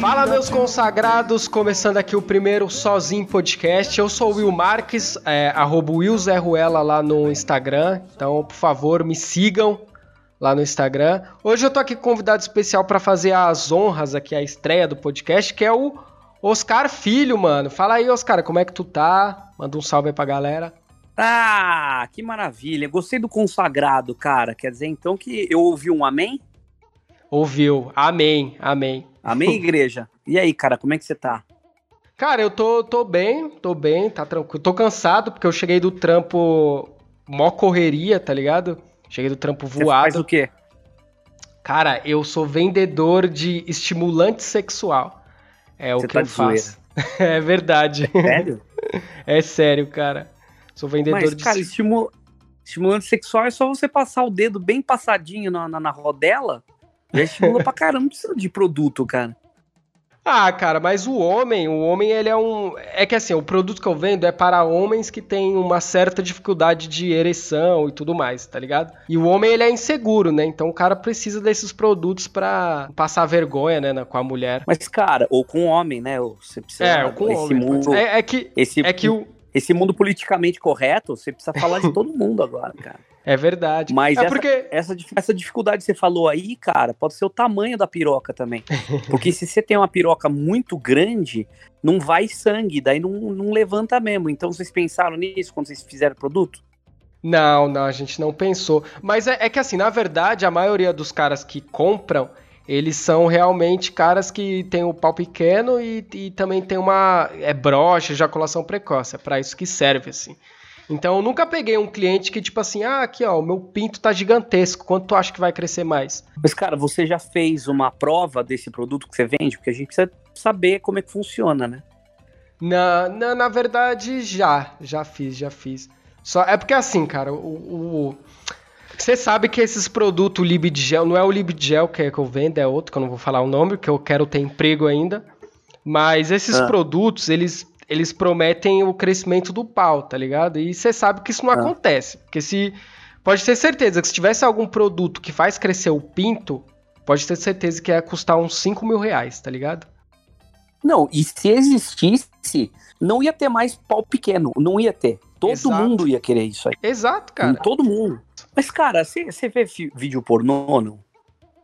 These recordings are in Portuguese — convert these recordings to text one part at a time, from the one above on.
Fala, meus consagrados, começando aqui o primeiro Sozinho Podcast. Eu sou o Will Marques, é, arroba Will Zé Ruela lá no Instagram. Então, por favor, me sigam lá no Instagram. Hoje eu tô aqui com um convidado especial para fazer as honras aqui, a estreia do podcast, que é o Oscar Filho, mano. Fala aí, Oscar, como é que tu tá? Manda um salve aí pra galera. Ah, que maravilha. Gostei do consagrado, cara. Quer dizer, então, que eu ouvi um amém? Ouviu? Amém, amém. Amém, igreja? E aí, cara, como é que você tá? Cara, eu tô, tô bem, tô bem, tá tranquilo. Tô cansado porque eu cheguei do trampo mó correria, tá ligado? Cheguei do trampo Você voado. faz o quê? Cara, eu sou vendedor de estimulante sexual. É o Você que tá eu faço. é verdade. Sério? É sério, cara. Sou vendedor Mas, de cara, estimu... estimulante sexual é só você passar o dedo bem passadinho na, na, na rodela. Já estimula pra caramba, não precisa de produto, cara. Ah, cara, mas o homem, o homem ele é um, é que assim, o produto que eu vendo é para homens que têm uma certa dificuldade de ereção e tudo mais, tá ligado? E o homem ele é inseguro, né? Então o cara precisa desses produtos pra passar vergonha, né, com a mulher. Mas, cara, ou com homem, né? ou Você precisa. É, com o esse homem. É, é que esse, é que o esse mundo politicamente correto, você precisa falar de todo mundo agora, cara. é verdade. Mas é essa, porque essa, essa dificuldade que você falou aí, cara, pode ser o tamanho da piroca também. Porque se você tem uma piroca muito grande, não vai sangue, daí não, não levanta mesmo. Então vocês pensaram nisso quando vocês fizeram o produto? Não, não, a gente não pensou. Mas é, é que assim, na verdade, a maioria dos caras que compram, eles são realmente caras que têm o pau pequeno e, e também tem uma é broxa, ejaculação precoce. É pra isso que serve, assim. Então eu nunca peguei um cliente que, tipo assim, ah, aqui ó, o meu pinto tá gigantesco, quanto tu acha que vai crescer mais? Mas, cara, você já fez uma prova desse produto que você vende? Porque a gente precisa saber como é que funciona, né? Na, na, na verdade, já, já fiz, já fiz. Só, é porque assim, cara, o. o- você sabe que esses produtos Libgel, não é o Libgel que, é que eu vendo, é outro, que eu não vou falar o nome, porque eu quero ter emprego ainda. Mas esses Ah. produtos, eles, eles prometem o crescimento do pau, tá ligado? E você sabe que isso não Ah. acontece. Porque se. Pode ter certeza que se tivesse algum produto que faz crescer o pinto, pode ter certeza que ia custar uns 5 mil reais, tá ligado? Não, e se existisse, não ia ter mais pau pequeno, não ia ter. Todo Exato. mundo ia querer isso aí. Exato, cara. Todo mundo. Mas, cara, você vê vídeo pornô, não?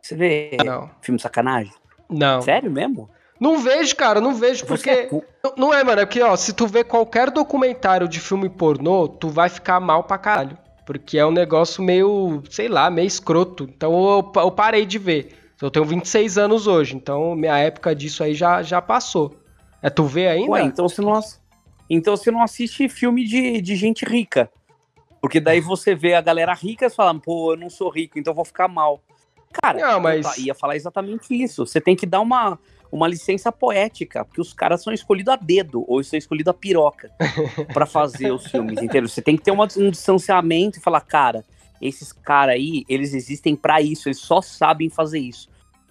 Você vê Não. filme sacanagem? Não. Sério mesmo? Não vejo, cara, não vejo, é porque. pu- Não- é, mano, é que, ó, se tu vê qualquer documentário de filme pornô, tu vai ficar mal pra caralho. Porque é um negócio meio, sei lá, meio escroto. Então eu, eu parei de ver. Eu tenho 26 anos hoje, então minha época disso aí já, já passou. É tu vê ainda? Ué, então não, ass- então você não assiste filme de, de gente rica. Porque daí você vê a galera rica falando, pô, eu não sou rico, então eu vou ficar mal. Cara, Não, mas- ia falar exatamente isso. Você tem que dar uma, uma licença poética, porque os caras são escolhidos a dedo, ou são escolhidos a piroca pra fazer os filmes, entendeu? Você tem que ter uma- um distanciamento e falar, cara, esses caras aí, eles existem pra isso, eles só sabem fazer isso.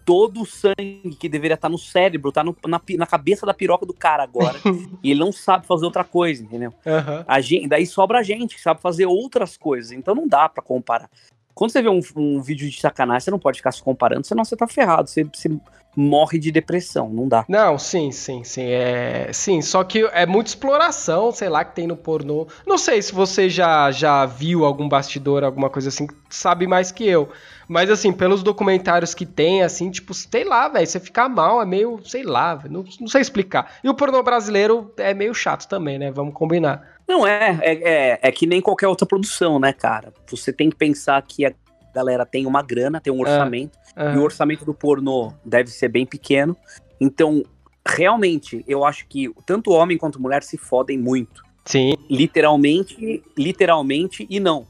Todo o sangue que deveria estar no cérebro tá no- na, na cabeça da piroca do cara agora. e ele não sabe fazer outra coisa, entendeu? Aham. A gente, daí sobra a gente que sabe fazer outras coisas. Então não dá pra comparar. Quando você vê um, um vídeo de sacanagem, você não pode ficar se comparando, senão você tá ferrado. Você, você morre de depressão, não dá. Não, sim, sim, sim. É, sim, só que é muita exploração, sei lá, que tem no pornô. Não sei se você já, já viu algum bastidor, alguma coisa assim, sabe mais que eu. Mas assim, pelos documentários que tem, assim, tipo, sei lá, velho, você ficar mal é meio, sei lá, velho, não, não sei explicar. E o pornô brasileiro é meio chato também, né? Vamos combinar. Não é, é, é, é que nem qualquer outra produção, né, cara? Você tem que pensar que a galera tem uma grana, tem um orçamento, e o Aham. orçamento do pornô deve ser bem pequeno. Então, realmente, eu acho que tanto homem quanto mulher se fodem muito. Sim, literalmente, literalmente e não.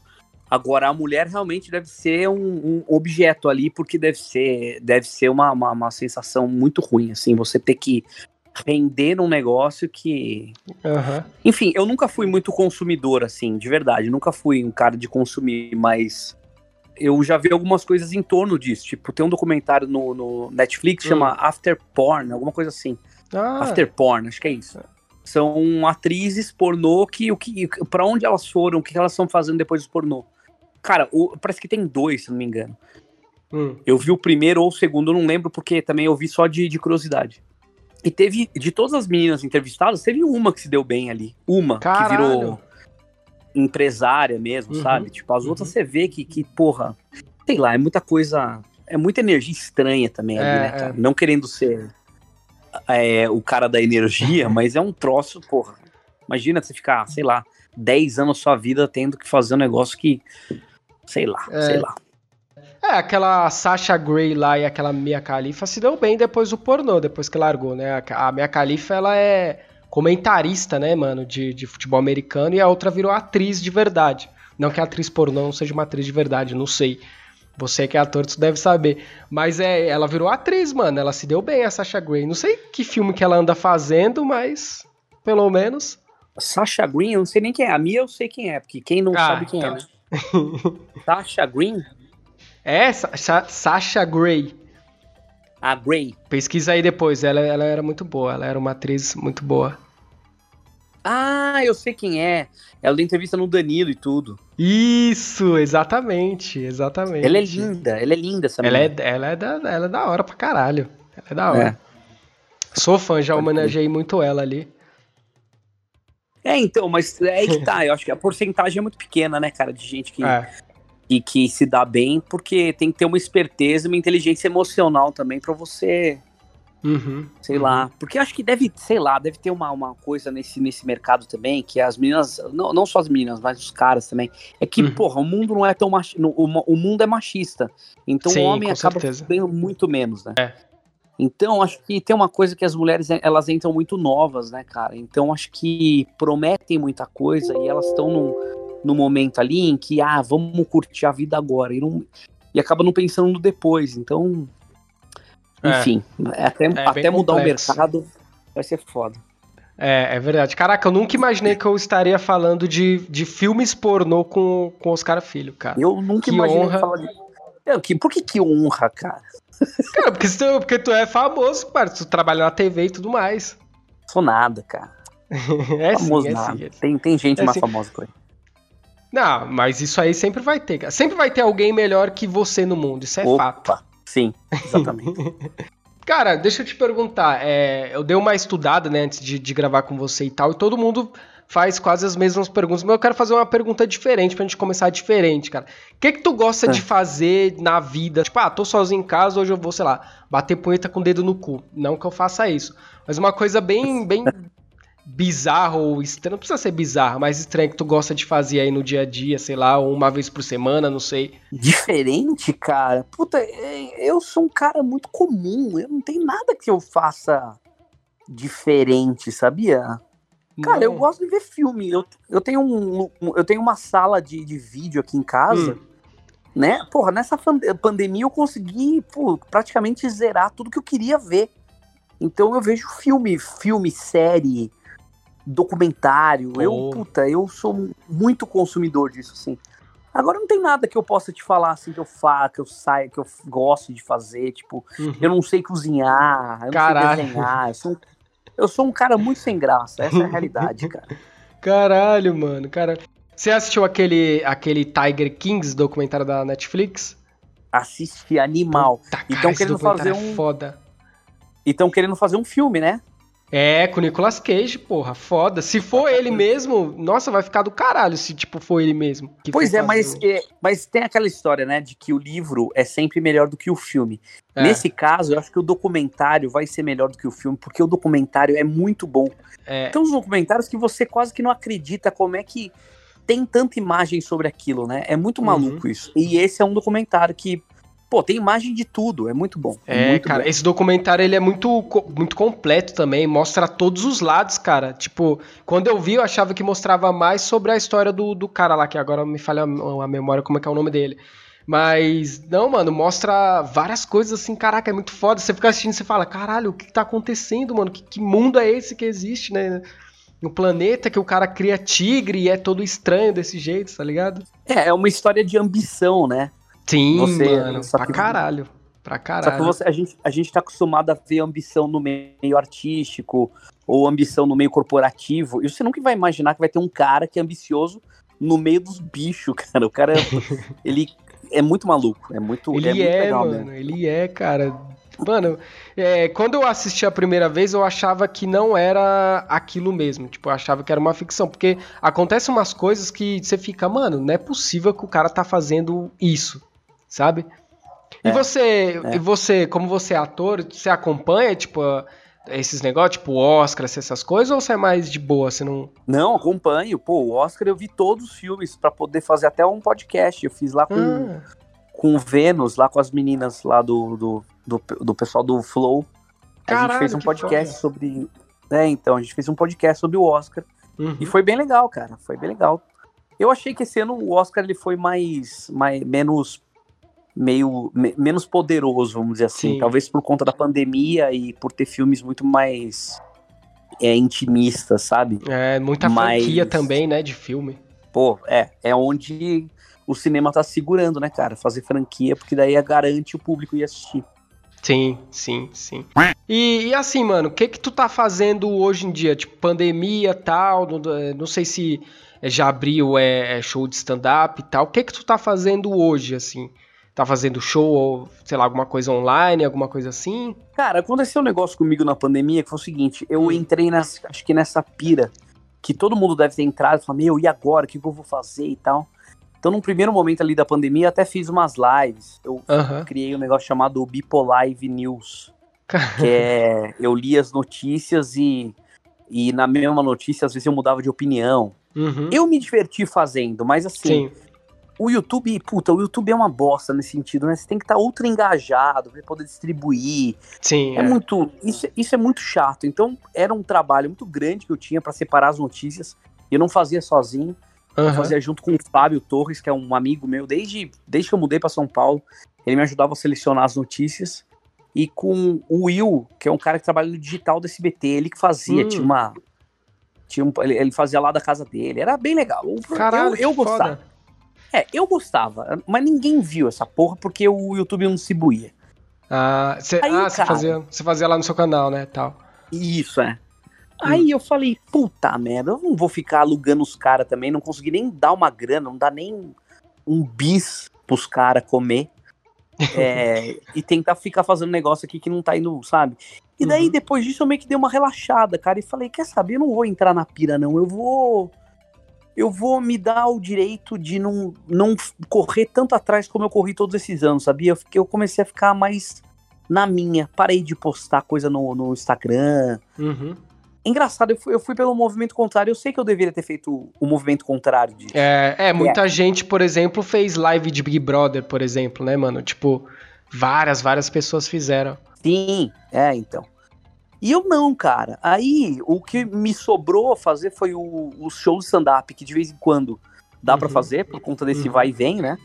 Agora a mulher realmente deve ser um, um objeto ali, porque deve ser, deve ser uma, uma, uma sensação muito ruim, assim, você ter que render num negócio que. aham. Enfim, eu nunca fui muito consumidor, assim, de verdade. Nunca fui um cara de consumir, mas eu já vi algumas coisas em torno disso. Tipo, tem um documentário no, no Netflix que Hum. chama After Porn, alguma coisa assim. Ah, After Porn, acho que é isso. São atrizes pornô que o que para onde elas foram, o que elas estão fazendo depois do pornô. Cara, o- parece que tem dois, se não me engano. Hum. Eu vi o primeiro ou o segundo, não lembro, porque também eu vi só de, de curiosidade. E teve, de todas as meninas entrevistadas, teve uma que se deu bem ali. Uma Caralho. que virou empresária mesmo, Uhum, sabe? Tipo, as outras uhum. você vê que, que, porra, sei lá, é muita coisa. É muita energia estranha também ali, É, né, cara? é. Não querendo ser é, o cara da energia, mas é um troço, porra. Imagina você ficar, sei lá, 10 anos da sua vida tendo que fazer um negócio que. Sei lá, É. sei lá. É, aquela Sasha Grey lá e aquela Mia Khalifa se deu bem depois do pornô, depois que largou, né? A a Mia Khalifa, ela é comentarista, né, mano, de, de futebol americano e a outra virou atriz de verdade. Não que a atriz pornô não seja uma atriz de verdade, não sei. Você que é ator, tu deve saber. Mas é, ela virou atriz, mano. Ela se deu bem, a Sasha Grey. Não sei que filme que ela anda fazendo, mas pelo menos. Sasha Green, eu não sei nem quem é. A Mia eu sei quem é, porque quem não Ah, sabe quem então. é, né? Sasha Green? É, Sa- Sa- Sasha Grey. A Grey. Pesquisa aí depois. Ela, ela era muito boa. Ela era uma atriz muito boa. Ah, eu sei quem é. Ela deu entrevista no Danilo e tudo. Isso, exatamente, exatamente. Ela é linda, ela é linda essa Ela é, menina. ela, é da, ela é da hora pra caralho. Ela é da hora. É. Sou fã, já homenageei muito ela ali. É, então, mas é aí que tá. Eu acho que a porcentagem é muito pequena, né, cara, de gente que, É. que, que se dá bem, porque tem que ter uma esperteza e uma inteligência emocional também pra você, Uhum. sei lá. Porque acho que deve, sei lá, deve ter uma, uma coisa nesse, nesse mercado também, que as meninas, não, não só as meninas, mas os caras também, é que, Uhum. porra, o mundo não é tão machista, o, o mundo é machista. Então Sim, o homem acaba bem muito menos, né? É. Então, acho que tem uma coisa que as mulheres, elas entram muito novas, né, cara? Então, acho que prometem muita coisa e elas estão num, num momento ali em que, ah, vamos curtir a vida agora. E, não, e acabam não pensando no depois. Então, É. enfim, até, bem até mudar o complexo. mercado vai ser foda. É, é verdade. Caraca, eu nunca imaginei que eu estaria falando de, de filmes pornô com, com Oscar Filho, cara. Eu nunca Que imaginei honra. falar de. Eu, que, por que que honra, cara? Cara, porque, tu, porque tu é famoso, cara. Tu trabalha na TV e tudo mais. Sou nada, cara. É famoso sim, é nada. sim, é. Tem, tem gente É mais sim. famosa que eu. Não, mas isso aí sempre vai ter, cara. Sempre vai ter alguém melhor que você no mundo, isso é fato. Sim, exatamente. Cara, deixa eu te perguntar. é, eu dei uma estudada, né, antes de, de gravar com você e tal, e todo mundo faz quase as mesmas perguntas, mas eu quero fazer uma pergunta diferente pra gente começar diferente, cara. O que que tu gosta É. de fazer na vida? Tipo, ah, tô sozinho em casa, hoje eu vou, sei lá, bater punheta com o dedo no cu. Não que eu faça isso, mas uma coisa bem, bem bizarra ou estranha, não precisa ser bizarra, mas estranha que tu gosta de fazer aí no dia a dia, sei lá, ou uma vez por semana, não sei. Diferente, cara. Puta, é, eu sou um cara muito comum. Eu não tenho nada que eu faça diferente, sabia? Cara, eu Não. gosto de ver filme. Eu, eu, tenho, um, eu tenho uma sala de, de vídeo aqui em casa. Hum. Né? Porra, nessa pandemia eu consegui pô, praticamente zerar tudo que eu queria ver. Então eu vejo filme, filme, série, documentário. Eu, Pô. puta, eu sou muito consumidor disso, assim. Agora não tem nada que eu possa te falar assim que eu faço, que eu saia, que eu gosto de fazer. Tipo, Uhum. eu não sei cozinhar, eu não Caralho. sei desenhar. Eu sou, um, eu sou um cara muito sem graça. Essa é a realidade, cara. Caralho, mano, cara. Você assistiu aquele, aquele Tiger Kings documentário da Netflix? Assiste animal. E cara, tão esse querendo fazer é um- foda. E estão querendo fazer um filme, né? É, com o Nicolas Cage, porra, foda. Se for ele mesmo, nossa, vai ficar do caralho se, tipo, for ele mesmo. Pois é mas, é, mas tem aquela história, né, de que o livro é sempre melhor do que o filme. É. Nesse caso, eu acho que o documentário vai ser melhor do que o filme, porque o documentário é muito bom. É, Tem uns documentários que você quase que não acredita como é que tem tanta imagem sobre aquilo, né? É muito Uhum. maluco isso. E esse é um documentário que, pô, tem imagem de tudo, é muito bom. É, muito cara, bom. esse documentário ele é muito, muito completo também, mostra todos os lados, cara. Tipo, quando eu vi, eu achava que mostrava mais sobre a história do, do cara lá, que agora me falha a, a memória como é que é o nome dele. Mas, não, mano, mostra várias coisas assim, caraca, é muito foda. Você fica assistindo e você fala, caralho, o que, que tá acontecendo, mano? Que, que mundo é esse que existe, né? No planeta que o cara cria tigre e é todo estranho desse jeito, tá ligado? É, é uma história de ambição, né? Sim, Você- mano, pra que- caralho. Pra Só que caralho. você, a, gente, a gente tá acostumado a ver ambição no meio artístico ou ambição no meio corporativo. E você nunca vai imaginar que vai ter um cara que é ambicioso no meio dos bichos, cara. O cara, ele, é muito maluco, é muito, Ele é muito é, legal mano, mesmo. ele é, cara. Mano, é, quando eu assisti a primeira vez, eu achava que não era aquilo mesmo. Tipo, eu achava que era uma ficção. Porque acontecem umas coisas que você fica, mano, não é possível que o cara tá fazendo isso, sabe? E É, você, é. e você, como você é ator, você acompanha, tipo, esses negócios, tipo Oscar, essas coisas, ou você é mais de boa, você não. Não, acompanho. Pô, o Oscar eu vi todos os filmes pra poder fazer até um podcast. Eu fiz lá com, Ah, com o Vênus, lá com as meninas lá do, do, do, do pessoal do Flow. a Caralho, gente fez um podcast foda. sobre. É, então, a gente fez um podcast sobre o Oscar. uhum. E foi bem legal, cara. Foi bem legal. Eu achei que esse ano o Oscar ele foi mais, mais menos meio me- menos poderoso, vamos dizer assim. Sim. Talvez por conta da pandemia e por ter filmes muito mais é, intimistas, sabe? É, muita Mas- franquia também, né, de filme. Pô, é, é onde o cinema tá segurando, né, cara? Fazer franquia, porque daí garante o público ir assistir. Sim, sim, sim. E, e assim, mano, o que que tu tá fazendo hoje em dia? Tipo, pandemia tal, não, não sei se já abriu é, é, show de stand-up e tal. O que que tu tá fazendo hoje, assim? Tá fazendo show ou, sei lá, alguma coisa online, alguma coisa assim? Cara, aconteceu um negócio comigo na pandemia que foi o seguinte: eu Hum. entrei nessa, acho que nessa pira que todo mundo deve ter entrado e falar, meu, e agora? O que, eu vou fazer e tal? Então, num primeiro momento ali da pandemia, eu até fiz umas lives. Eu criei um negócio chamado Bipolive News, que é eu li as notícias e, e na mesma notícia, às vezes eu mudava de opinião. Uhum. Eu me diverti fazendo, mas assim, Sim, o YouTube, puta, o YouTube é uma bosta nesse sentido, né? Você tem que estar ultra engajado pra poder distribuir. sim. É é. muito, isso, isso é muito chato. Então, era um trabalho muito grande que eu tinha pra separar as notícias. Eu não fazia sozinho, eu Aham. fazia junto com o Fábio Torres, que é um amigo meu desde, desde que eu mudei pra São Paulo. Ele me ajudava a selecionar as notícias. E com o Will, que é um cara que trabalha no digital do SBT, ele que fazia, Hum. tinha uma tinha um, ele, ele fazia lá da casa dele. Era bem legal. Caralho, eu, eu gostava. foda. É, eu gostava, mas ninguém viu essa porra porque o YouTube não distribuía. Ah, você Aí, ah, você cara- fazia, fazia lá no seu canal, né, tal. Isso, é. Aí eu falei, puta merda, eu não vou ficar alugando os caras também, não consegui nem dar uma grana, não dá nem um bis pros caras comer. É, e tentar ficar fazendo negócio aqui que não tá indo, sabe? E daí, Uhum. depois disso, eu meio que dei uma relaxada, cara, e falei, quer saber, eu não vou entrar na pira, não, eu vou... Eu vou me dar o direito de não, não correr tanto atrás como eu corri todos esses anos, sabia? Eu, fiquei, eu comecei a ficar mais na minha, parei de postar coisa no, no Instagram, Uhum. Engraçado, eu fui, eu fui pelo movimento contrário. Eu sei que eu deveria ter feito o movimento contrário disso. É, é, muita gente, por exemplo, fez live de Big Brother, por exemplo, né, mano? Tipo, várias, várias pessoas fizeram. Sim, é, então. E eu não, cara. Aí, o que me sobrou a fazer foi o, o show de stand-up, que de vez em quando dá pra Uhum. fazer, por conta desse Uhum. vai e vem, né?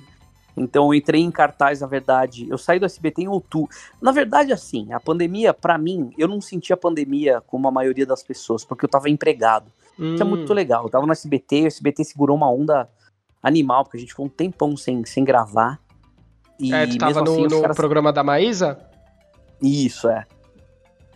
Então, eu entrei em cartaz, na verdade. Eu saí do SBT em outubro. Na verdade, assim, a pandemia, pra mim, eu não senti a pandemia como a maioria das pessoas, porque eu tava empregado. Isso é Hum, muito legal. Eu tava no SBT, o SBT segurou uma onda animal, porque a gente ficou um tempão sem, sem gravar. E É, tu tava no, assim, no caras- programa da Maísa? Isso, é.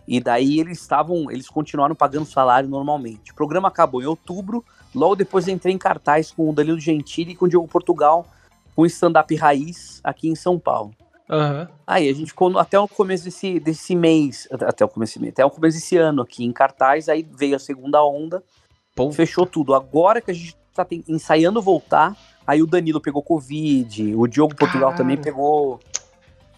E daí eles estavam, eles continuaram pagando salário normalmente. O programa acabou em outubro, logo depois eu entrei em cartaz com o Danilo Gentili e com o Diogo Portugal, com stand-up raiz aqui em São Paulo. Aham. Aí a gente ficou até o começo desse, desse mês, até o começo até o começo desse ano aqui em cartaz, aí veio a segunda onda, Pô, fechou tudo. Agora que a gente tá ensaiando voltar, aí o Danilo pegou Covid, o Diogo Portugal Caralho. também pegou.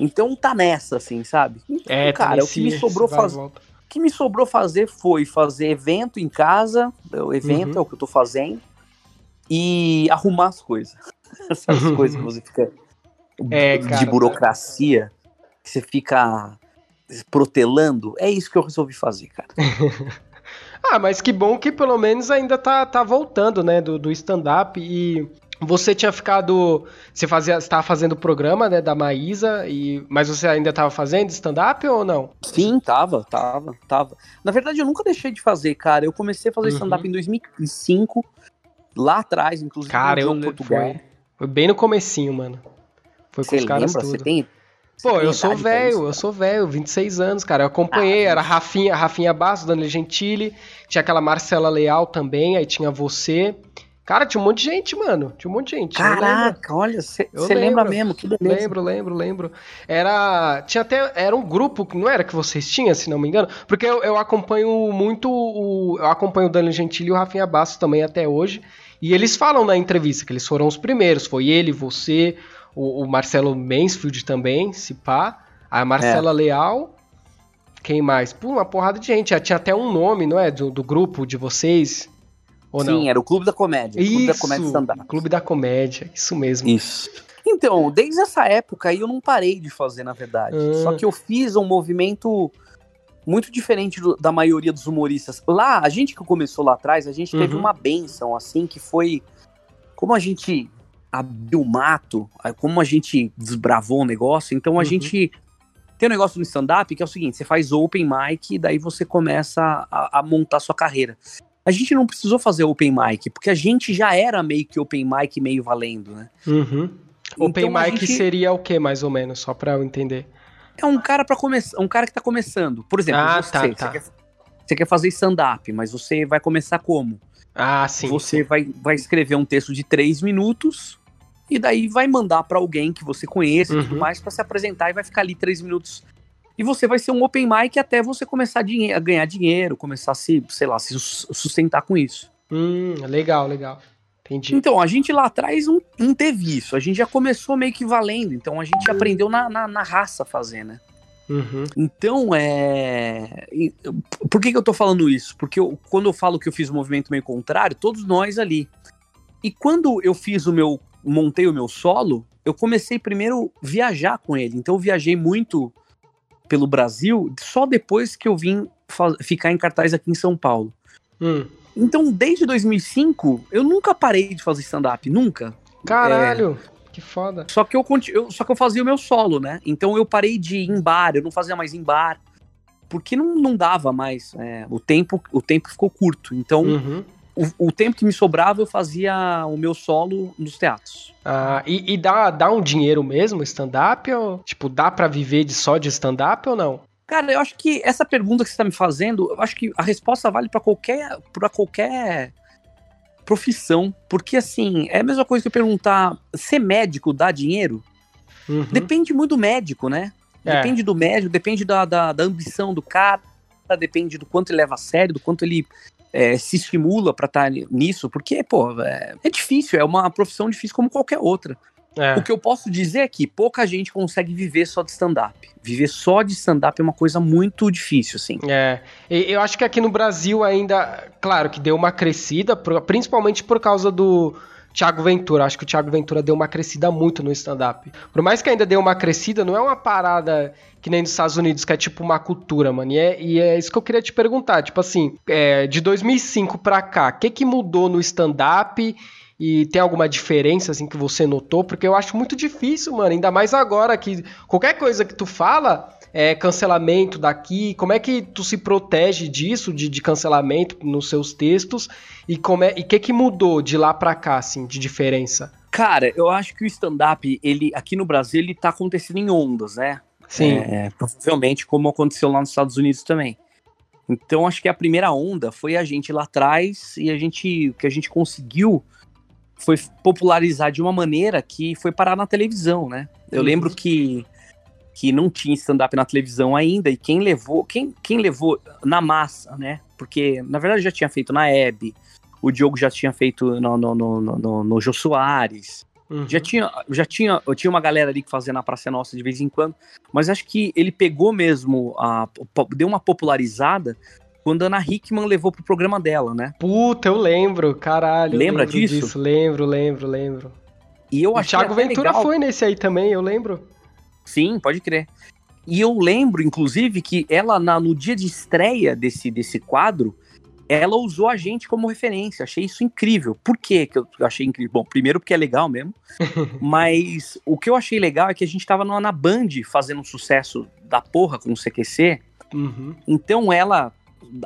Então tá nessa, assim, sabe? Então, é, tá cara, o que me sobrou fazer. O que me sobrou fazer foi fazer evento em casa, o evento Uhum. é o que eu tô fazendo, e arrumar as coisas. Essas Uhum. coisas que você fica É, de cara, burocracia, que você fica protelando, é isso que eu resolvi fazer, cara. Ah, mas que bom que pelo menos ainda tá, tá voltando, né, do, do stand-up e você tinha ficado, você fazia, estava fazendo o programa, né, da Maísa, e, mas você ainda estava fazendo stand-up ou não? Sim, tava, tava, tava. Na verdade, eu nunca deixei de fazer, cara. Eu comecei a fazer Uhum. stand-up em 2005, lá atrás, inclusive, Cara, eu Portugal. foi, foi bem no comecinho, mano. Foi com Você os caras lembra? Você tudo. tem... você Pô, tem eu sou velho, eu sou velho, 26 anos, cara. Eu acompanhei, Ah, era Rafinha, Rafinha Bastos, Danilo Gentili, tinha aquela Marcela Leal também, aí tinha você Cara, tinha um monte de gente, mano. Tinha um monte de gente. Caraca, olha, você lembra mesmo, que beleza. Lembro, lembro, lembro. Era. Tinha até. Era um grupo, não era que vocês tinham, se não me engano? Porque eu, eu acompanho muito o. Eu acompanho o Danilo Gentili e o Rafinha Bastos também até hoje. E eles falam na entrevista que eles foram os primeiros. Foi ele, você, o, o Marcelo Mansfield também, se pá. A Marcela é. Leal. Quem mais? Pô, uma porrada de gente. Tinha até um nome, não é? Do, do grupo de vocês. Ou Sim, não? era o Clube da Comédia. Isso, Clube da Comédia stand Clube da Comédia, isso mesmo. Isso. Então, desde essa época aí eu não parei de fazer, na verdade. Ah. Só que eu fiz um movimento muito diferente do, da maioria dos humoristas. Lá, a gente que começou lá atrás, a gente uhum. teve uma benção, assim, que foi como a gente abriu o mato, como a gente desbravou o negócio, então a uhum. gente tem um negócio no stand-up que é o seguinte: você faz open mic e daí você começa a, a montar sua carreira a gente não precisou fazer open mic, porque a gente já era meio que open mic meio valendo, né? Uhum. Então, open mic gente... seria o que, mais ou menos, só pra eu entender? É um cara para começar, um cara que tá começando. Por exemplo, ah, você, tá, você, tá. Quer, você quer fazer stand-up, mas você vai começar como? Ah, sim. Você sim. Vai, vai escrever um texto de três minutos e daí vai mandar para alguém que você conheça uhum. e tudo uhum. mais para se apresentar e vai ficar ali três minutos e você vai ser um open mic até você começar a, a ganhar dinheiro, começar a se, sei lá, se sustentar com isso. Hum, legal, legal. Entendi. Então, a gente lá atrás não, não teve isso. A gente já começou meio que valendo. Então, a gente uhum. aprendeu na, na, na, raça fazer, né? Uhum. Então, é. Por que, que eu tô falando isso? Porque eu, quando eu falo que eu fiz o um movimento meio contrário, todos nós ali. E quando eu fiz o meu. montei o meu solo, eu comecei primeiro viajar com ele. Então, eu viajei muito pelo Brasil só depois que eu vim ficar em cartaz aqui em São Paulo. Hum. Então, desde 2005, eu nunca parei de fazer stand-up, nunca. Caralho, é... que foda. Só que eu, eu, só que eu fazia o meu solo, né? Então eu parei de ir em bar, eu não fazia mais em bar, porque não, não dava mais. É, o tempo o tempo ficou curto. Então uhum o, o, tempo que me sobrava eu fazia o meu solo nos teatros. Ah, e, e dá, dá um dinheiro mesmo stand-up? Tipo, dá para viver de só de stand-up ou não? Cara, eu acho que essa pergunta que você tá me fazendo, eu acho que a resposta vale para qualquer, pra qualquer profissão. Porque, assim, é a mesma coisa que eu perguntar: ser médico dá dinheiro? Uhum. Depende muito do médico, né? É. Depende do médico, depende da, da, da ambição do cara, depende do quanto ele leva a sério, do quanto ele é, se estimula para estar tá nisso, porque, pô, é, é, difícil, é uma profissão difícil como qualquer outra. É. O que eu posso dizer é que pouca gente consegue viver só de stand-up. Viver só de stand-up é uma coisa muito difícil, assim. É. Eu acho que aqui no Brasil ainda, claro que deu uma crescida, principalmente por causa do Thiago Ventura. Acho que o Thiago Ventura deu uma crescida muito no stand-up. Por mais que ainda deu uma crescida, não é uma parada que nem nos Estados Unidos, que é tipo uma cultura, mano. E é, e é isso que eu queria te perguntar. Tipo assim, é, de 2005 pra cá, o que, que mudou no stand-up? E tem alguma diferença, assim, que você notou? Porque eu acho muito difícil, mano. Ainda mais agora que qualquer coisa que tu fala é cancelamento daqui. Como é que tu se protege disso, de, de cancelamento nos seus textos? E como é, e que que mudou de lá pra cá, assim, de diferença? Cara, eu acho que o stand-up, ele, aqui no Brasil, ele tá acontecendo em ondas, né? Sim. É, provavelmente como aconteceu lá nos Estados Unidos também. Então acho que a primeira onda foi a gente lá atrás e a gente o que a gente conseguiu foi popularizar de uma maneira que foi parar na televisão, né? Eu uhum. lembro que que não tinha stand-up na televisão ainda e quem levou quem, quem levou na massa, né? Porque na verdade já tinha feito na Hebe, o Diogo já tinha feito no, no, no, no, no Jô Soares, Uhum. Já tinha, já tinha, eu tinha uma galera ali que fazia na Praça Nossa de vez em quando, mas acho que ele pegou mesmo, a, deu uma popularizada quando a Ana Hickman levou pro programa dela, né? Puta, eu lembro, caralho. Lembra lembro disso? disso? Lembro, lembro, lembro. E eu achei o Thiago Ventura legal. foi nesse aí também, eu lembro. Sim, pode crer. E eu lembro, inclusive, que ela, na, no dia de estreia desse, desse quadro, ela usou a gente como referência. Achei isso incrível. Por quê que eu achei incrível? Bom, primeiro porque é legal mesmo, mas o que eu achei legal é que a gente tava na Band fazendo um sucesso da porra com o CQC. Uhum. Então ela,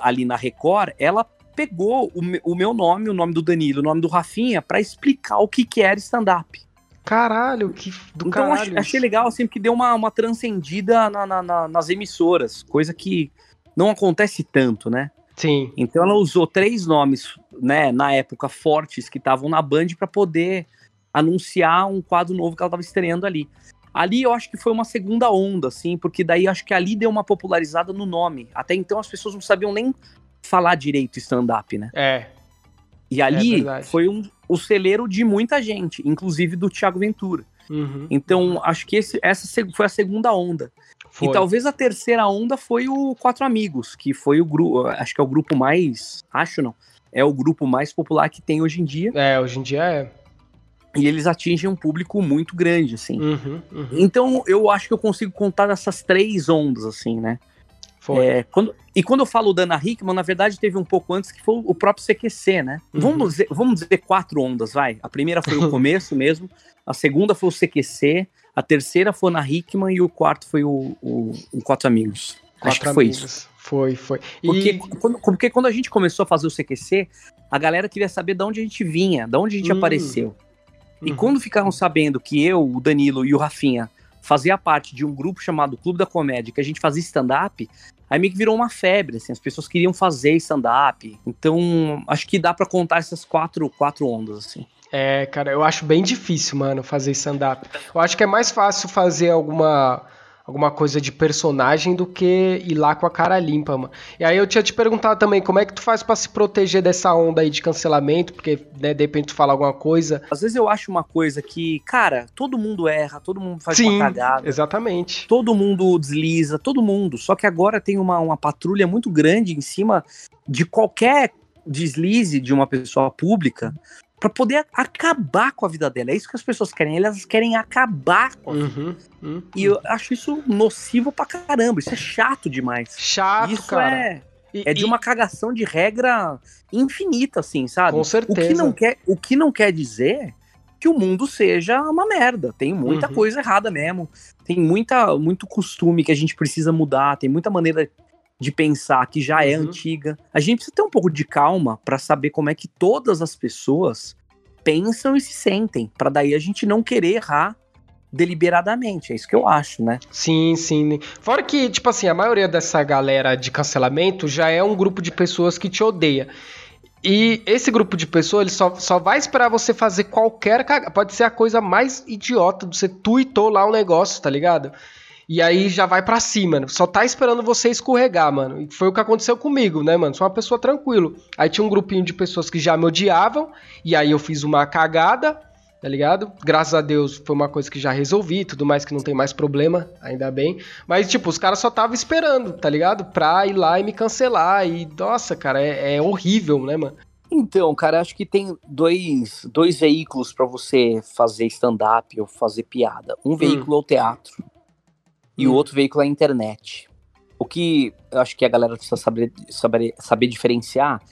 ali na Record, ela pegou o, o, meu nome, o nome do Danilo, o nome do Rafinha, para explicar o que, que era stand-up. Caralho, que do então, caralho. Então achei legal, assim, porque deu uma, uma transcendida na, na, na, nas emissoras, coisa que não acontece tanto, né? Sim. Então ela usou três nomes, né, na época fortes que estavam na Band para poder anunciar um quadro novo que ela estava estreando ali. Ali eu acho que foi uma segunda onda, assim, porque daí acho que ali deu uma popularizada no nome. Até então as pessoas não sabiam nem falar direito stand-up, né? É. E ali verdade. foi um, o celeiro de muita gente, inclusive do Thiago Ventura. Uhum. Então acho que esse- essa foi a segunda onda. Foi. E talvez a terceira onda foi o Quatro Amigos, que foi o grupo, acho que é o grupo mais, acho não, é o grupo mais popular que tem hoje em dia. É, hoje em dia é. E eles atingem um público muito grande, assim. Uhum, uhum. Então eu acho que eu consigo contar dessas três ondas, assim, né? Foi. É, quando- e quando eu falo Dana Hickman, na verdade teve um pouco antes que foi o próprio CQC, né? Uhum. Vamos, dizer, vamos dizer quatro ondas, vai. A primeira foi o começo mesmo, a segunda foi o CQC, a terceira foi na Hickman e o quarto foi o, o, o Quatro Amigos. Acho Quatro que foi amigos. isso. Foi, foi. E- Porque, quando, porque quando a gente começou a fazer o CQC, a galera queria saber de onde a gente vinha, de onde a gente Hum. apareceu. E Uhum. quando ficaram sabendo que eu, o Danilo e o Rafinha fazia parte de um grupo chamado Clube da Comédia, que a gente fazia stand-up, aí meio que virou uma febre, assim, as pessoas queriam fazer stand-up. Então, acho que dá pra contar essas quatro, quatro ondas, assim. É, cara, eu acho bem difícil, mano, fazer stand-up. Eu acho que é mais fácil fazer alguma, alguma coisa de personagem do que ir lá com a cara limpa, mano. E aí eu tinha te perguntado também, como é que tu faz pra se proteger dessa onda aí de cancelamento? Porque, né, de repente tu fala alguma coisa. Às vezes eu acho uma coisa que, cara, todo mundo erra, todo mundo faz Sim, uma cagada. exatamente. todo mundo desliza, todo mundo. Só que agora tem uma, uma patrulha muito grande em cima de qualquer deslize de uma pessoa pública para poder acabar com a vida dela. É isso que as pessoas querem. Elas querem acabar com a vida. Uhum, uhum. E eu acho isso nocivo pra caramba. Isso é chato demais. Chato, isso cara. é, E- é de e- uma cagação de regra infinita, assim, sabe? Com O certeza. que não quer, o que não quer dizer que o mundo seja uma merda. Tem muita Uhum. coisa errada mesmo. Tem muita, muito costume que a gente precisa mudar. Tem muita maneira de pensar que já é Uhum. antiga. A gente precisa ter um pouco de calma pra saber como é que todas as pessoas pensam e se sentem, Pra daí a gente não querer errar deliberadamente. É isso que eu acho, né? Sim, sim. Fora que, tipo assim, a maioria dessa galera de cancelamento já é um grupo de pessoas que te odeia. E esse grupo de pessoas, ele só, só vai esperar você fazer qualquer cagada. Pode ser a coisa mais idiota. Você tuitou lá um negócio, tá ligado? E aí já vai pra cima, mano. Só tá esperando você escorregar, mano. E foi o que aconteceu comigo, né, mano? Sou uma pessoa tranquilo. Aí tinha um grupinho de pessoas que já me odiavam. E aí eu fiz uma cagada, tá ligado? Graças a Deus foi uma coisa que já resolvi tudo mais, que não tem mais problema, ainda bem. Mas, tipo, os caras só estavam esperando, tá ligado? Pra ir lá e me cancelar. E, nossa, cara, é, é horrível, né, mano? Então, cara, acho que tem dois, dois veículos pra você fazer stand-up ou fazer piada. Um veículo é o teatro e o Hum. outro veículo é a internet. O que eu acho que a galera precisa saber, saber, saber diferenciar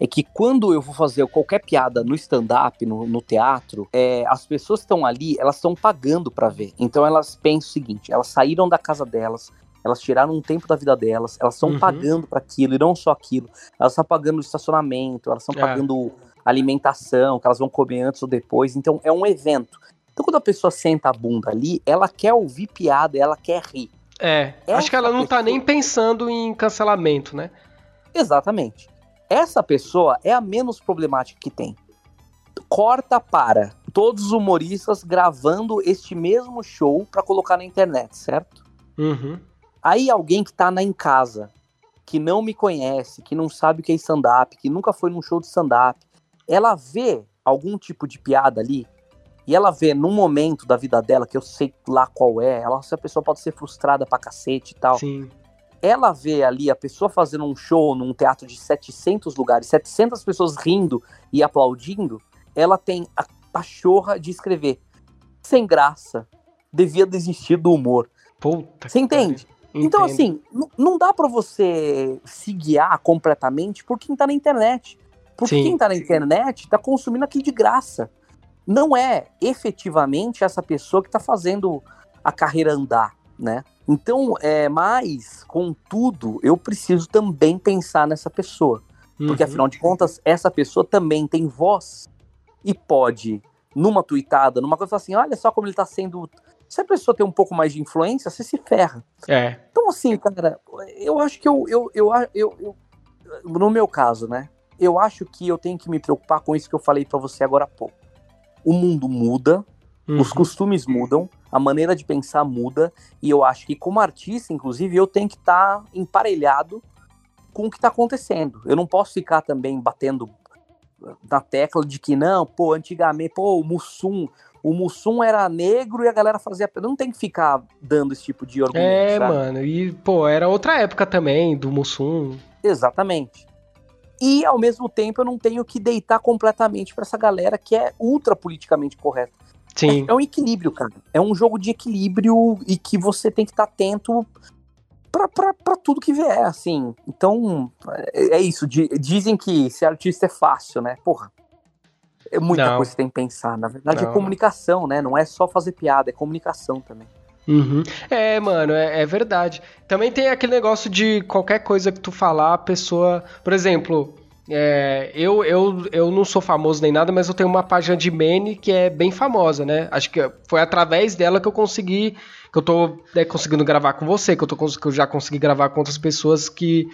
é que quando eu vou fazer qualquer piada no stand-up, no, no teatro, é, as pessoas que estão ali, elas estão pagando pra ver. Então elas pensam o seguinte: elas saíram da casa delas, elas tiraram um tempo da vida delas, elas estão Uhum. pagando pra aquilo e não só aquilo. Elas estão pagando o estacionamento, elas estão É. pagando alimentação, que elas vão comer antes ou depois. Então é um evento. Então quando a pessoa senta a bunda ali, ela quer ouvir piada, ela quer rir. É, acho que ela não tá pessoa- nem pensando em cancelamento, né? Exatamente. Essa pessoa é a menos problemática que tem. Corta para todos os humoristas gravando este mesmo show para colocar na internet, certo? Uhum. Aí alguém que tá na em casa, que não me conhece, que não sabe o que é stand-up, que nunca foi num show de stand-up, ela vê algum tipo de piada ali, e ela vê num momento da vida dela, que eu sei lá qual é, ela, essa pessoa pode ser frustrada pra cacete e tal, Sim. ela vê ali a pessoa fazendo um show num teatro de 700 lugares, 700 pessoas rindo e aplaudindo, ela tem a pachorra de escrever sem graça, devia desistir do humor. Puta. Você entende? Então, assim, não dá pra você se guiar completamente por quem tá na internet. Porque Sim. quem tá na internet tá consumindo aquilo de graça. Não é efetivamente essa pessoa que tá fazendo a carreira andar, né? Então, é, mas, contudo, eu preciso também pensar nessa pessoa. Porque, Uhum. afinal de contas, essa pessoa também tem voz e pode, numa tweetada, numa coisa, falar assim: olha só como ele tá sendo. Se a pessoa tem um pouco mais de influência, você se ferra. É. Então, assim, cara, eu acho que eu, eu, eu, eu, eu, no meu caso, né? Eu acho que eu tenho que me preocupar com isso que eu falei para você agora há pouco. O mundo muda, uhum. os costumes mudam, a maneira de pensar muda, e eu acho que como artista, inclusive, eu tenho que estar tá emparelhado com o que está acontecendo. Eu não posso ficar também batendo na tecla de que não, pô, antigamente, pô, o Mussum, o Mussum era negro e a galera fazia. Não tem que ficar dando esse tipo de argumento. É, sabe? mano, e, pô, era outra época também do Mussum. Exatamente. E, ao mesmo tempo, eu não tenho que deitar completamente para essa galera que é ultra politicamente correta. Sim. É, é, um equilíbrio, cara. É um jogo de equilíbrio e que você tem que estar tá atento para tudo que vier, assim. Então, é, é isso. Dizem que ser artista é fácil, né? Porra. É muita não. coisa que você tem que pensar. Na verdade, é não. é comunicação, né? Não é só fazer piada, é comunicação também. Uhum. É, mano, é, é, verdade. Também tem aquele negócio de qualquer coisa que tu falar, a pessoa. Por exemplo, é, eu, eu, eu não sou famoso nem nada, mas eu tenho uma página de Mene que é bem famosa, né? Acho que foi através dela que eu consegui. Que eu tô né, conseguindo gravar com você, que eu, tô, que eu já consegui gravar com outras pessoas que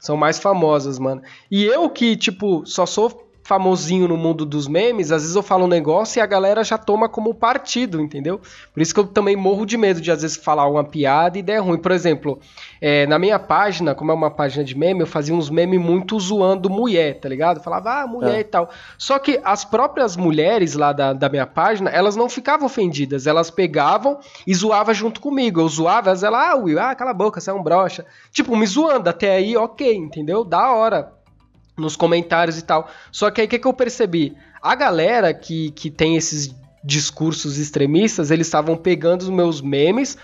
são mais famosas, mano. E eu que, tipo, só sou famosinho no mundo dos memes, às vezes eu falo um negócio e a galera já toma como partido, entendeu? Por isso que eu também morro de medo de às vezes falar uma piada e der ruim. Por exemplo, é, na minha página, como é uma página de meme, eu fazia uns memes muito zoando mulher, tá ligado? falava, ah, mulher é. e tal. Só que as próprias mulheres lá da, da minha página, elas não ficavam ofendidas, elas pegavam e zoavam junto comigo. Eu zoava, elas, ela, ah, Will, ah, cala a boca, você é um brocha. Tipo, me zoando, até aí, ok, entendeu? Da hora nos comentários e tal. Só que aí o que, que eu percebi? A galera que, que tem esses discursos extremistas, eles estavam pegando os meus memes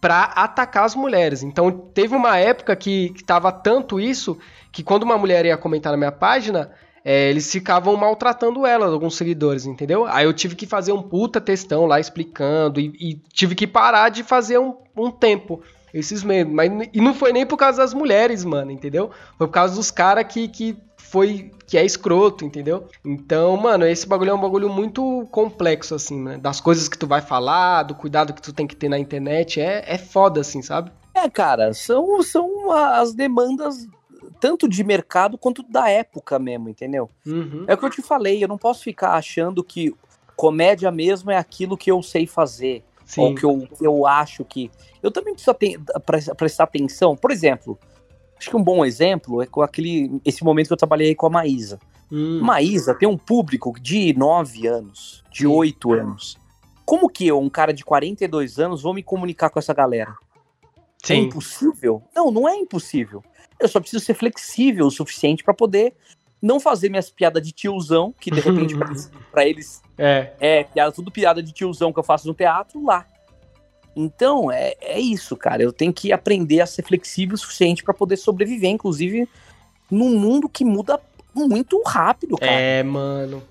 para atacar as mulheres. Então teve uma época que, que tava tanto isso que quando uma mulher ia comentar na minha página, é, eles ficavam maltratando ela, alguns seguidores, entendeu? Aí eu tive que fazer um puta textão lá explicando e, e tive que parar de fazer um, um tempo esses memes. Mas, e não foi nem por causa das mulheres, mano, entendeu? Foi por causa dos caras que, que foi que é escroto, entendeu? Então, mano, esse bagulho é um bagulho muito complexo, assim, né? Das coisas que tu vai falar, do cuidado que tu tem que ter na internet, é, é foda, assim, sabe? É, cara, são, são as demandas tanto de mercado quanto da época mesmo, entendeu? Uhum. É o que eu te falei, eu não posso ficar achando que comédia mesmo é aquilo que eu sei fazer. Sim. Ou que eu, eu acho que. Eu também preciso prestar atenção. Por exemplo, Acho que um bom exemplo é com aquele esse momento que eu trabalhei com a Maísa. Hum. Maísa tem um público de 9 anos, de Sim. 8 anos. Como que eu, um cara de 42 anos, vou me comunicar com essa galera? É Sim. É impossível? Não, não é impossível. Eu só preciso ser flexível o suficiente para poder não fazer minhas piadas de tiozão, que de repente para eles é. é piada, tudo piada de tiozão que eu faço no teatro lá. Então, é, é isso, cara. Eu tenho que aprender a ser flexível o suficiente para poder sobreviver, inclusive num mundo que muda muito rápido, cara. É, mano.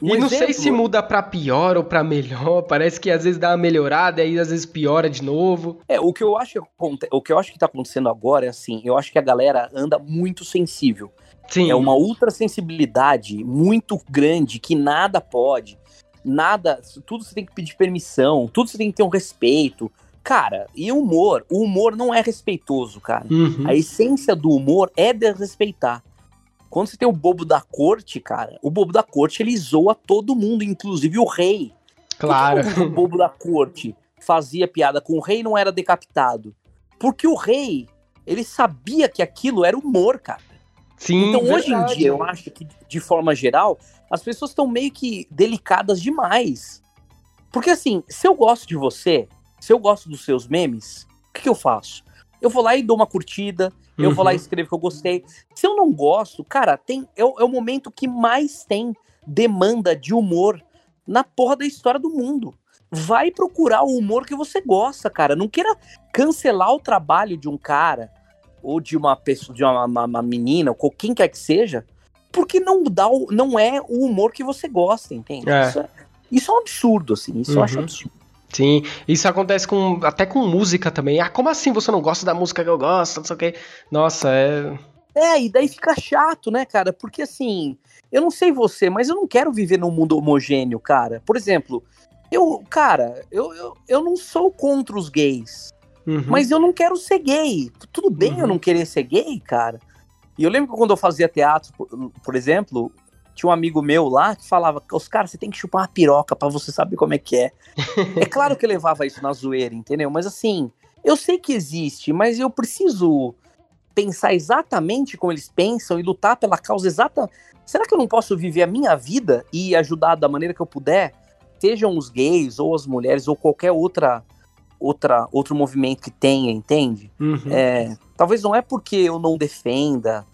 Um e não exemplo... sei se muda para pior ou para melhor. Parece que às vezes dá uma melhorada e aí às vezes piora de novo. É, o que eu acho o que eu acho que tá acontecendo agora é assim, eu acho que a galera anda muito sensível. Sim. É uma ultra sensibilidade muito grande que nada pode nada, tudo você tem que pedir permissão, tudo você tem que ter um respeito. Cara, e humor? O humor não é respeitoso, cara. Uhum. A essência do humor é desrespeitar. Quando você tem o bobo da corte, cara, o bobo da corte ele zoa todo mundo, inclusive o rei. Claro. Por que o bobo da corte fazia piada com o rei e não era decapitado? Porque o rei, ele sabia que aquilo era humor, cara. Sim, então, verdade. hoje em dia, eu acho que, de forma geral, as pessoas estão meio que delicadas demais. Porque assim, se eu gosto de você, se eu gosto dos seus memes, o que, que eu faço? Eu vou lá e dou uma curtida, uhum. eu vou lá e uhum. escrevo que eu gostei. Se eu não gosto, cara, tem é, é o momento que mais tem demanda de humor na porra da história do mundo. Vai procurar o humor que você gosta, cara. Não queira cancelar o trabalho de um cara ou de uma pessoa, de uma, uma, uma menina, ou quem quer que seja, porque não dá o, não é o humor que você gosta, entende? É. Isso, é, isso, é, um absurdo, assim, isso uhum. eu acho uhum. absurdo. Sim, isso acontece com até com música também. Ah, como assim você não gosta da música que eu gosto? Não sei o que. Nossa, é. É, e daí fica chato, né, cara? Porque assim, eu não sei você, mas eu não quero viver num mundo homogêneo, cara. Por exemplo, eu, cara, eu, eu, eu não sou contra os gays, uhum. mas eu não quero ser gay. Tudo bem uhum. eu não querer ser gay, cara. E eu lembro que quando eu fazia teatro, por, por exemplo, tinha um amigo meu lá que falava: os caras, você tem que chupar uma piroca para você saber como é que é. é claro que eu levava isso na zoeira, entendeu? Mas assim, eu sei que existe, mas eu preciso pensar exatamente como eles pensam e lutar pela causa exata. Será que eu não posso viver a minha vida e ajudar da maneira que eu puder? Sejam os gays ou as mulheres ou qualquer outra outra outro movimento que tenha, entende? Uhum. É, talvez não é porque eu não defenda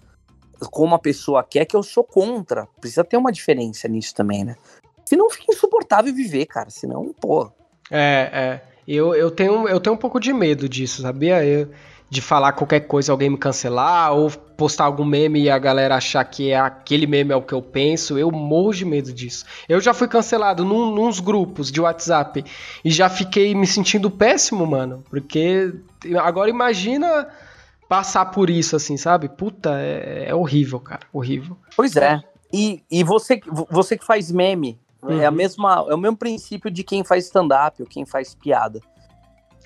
como a pessoa quer que eu sou contra. Precisa ter uma diferença nisso também, né? Senão fica insuportável viver, cara. Senão, pô. É, é. Eu, eu, tenho, eu tenho um pouco de medo disso, sabia? Eu, de falar qualquer coisa, alguém me cancelar, ou postar algum meme e a galera achar que é aquele meme é o que eu penso, eu morro de medo disso. Eu já fui cancelado num, nos grupos de WhatsApp e já fiquei me sentindo péssimo, mano, porque agora imagina passar por isso, assim, sabe? Puta, é, é horrível, cara, horrível. Pois é. E, e você, você que faz meme, uhum. é, a mesma, é o mesmo princípio de quem faz stand-up ou quem faz piada.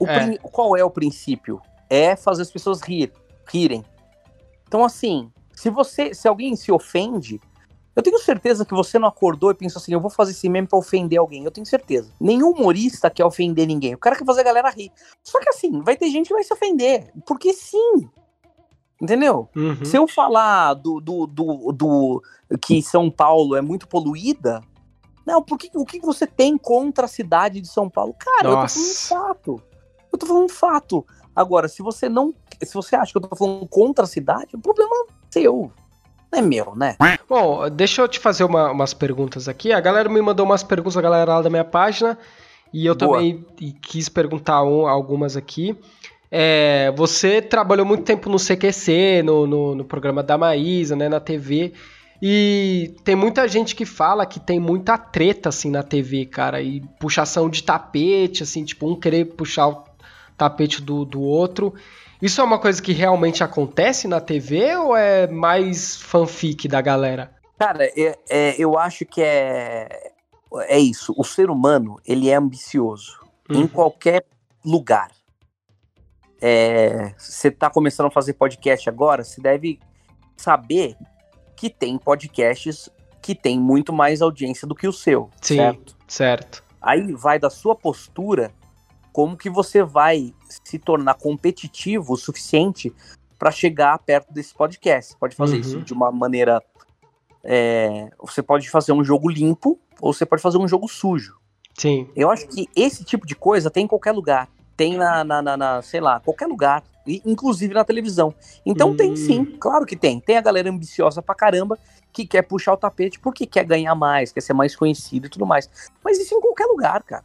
É. Qual é o princípio? É fazer as pessoas rir, rirem. Então, assim, se você, se alguém se ofende, eu tenho certeza que você não acordou e pensou assim, eu vou fazer esse meme pra ofender alguém. Eu tenho certeza. Nenhum humorista quer ofender ninguém. O cara quer fazer a galera rir. Só que assim, vai ter gente que vai se ofender. Porque sim. Entendeu? Uhum. Se eu falar do, do, do, do, que São Paulo é muito poluída, não, porque, o que você tem contra a cidade de São Paulo? Cara, Nossa. eu tô falando um fato. Eu tô falando um fato. Agora, se você não. Se você acha que eu tô falando contra a cidade, o problema é seu. Não é meu, né? Bom, deixa eu te fazer uma, umas perguntas aqui. A galera me mandou umas perguntas, a galera lá da minha página. E eu Boa. também quis perguntar um, algumas aqui. É, você trabalhou muito tempo no CQC, no, no, no, programa da Maísa, né, na TV. E tem muita gente que fala que tem muita treta, assim, na TV, cara. E puxação de tapete, assim, tipo, um querer puxar o tapete do, do outro. Isso é uma coisa que realmente acontece na TV ou é mais fanfic da galera? Cara, é, é, eu acho que é, é isso. O ser humano, ele é ambicioso. Uhum. Em qualquer lugar. É, você está começando a fazer podcast agora, você deve saber que tem podcasts que tem muito mais audiência do que o seu. Sim, certo? certo. Aí vai da sua postura como que você vai se tornar competitivo o suficiente para chegar perto desse podcast. Você pode fazer uhum. isso de uma maneira. É, você pode fazer um jogo limpo ou você pode fazer um jogo sujo. Sim. Eu acho que esse tipo de coisa tem em qualquer lugar. Tem na, na, na, na sei lá, qualquer lugar. Inclusive na televisão. Então tem hum. sim, claro que tem. Tem a galera ambiciosa pra caramba que quer puxar o tapete porque quer ganhar mais, quer ser mais conhecido e tudo mais. Mas isso em qualquer lugar, cara.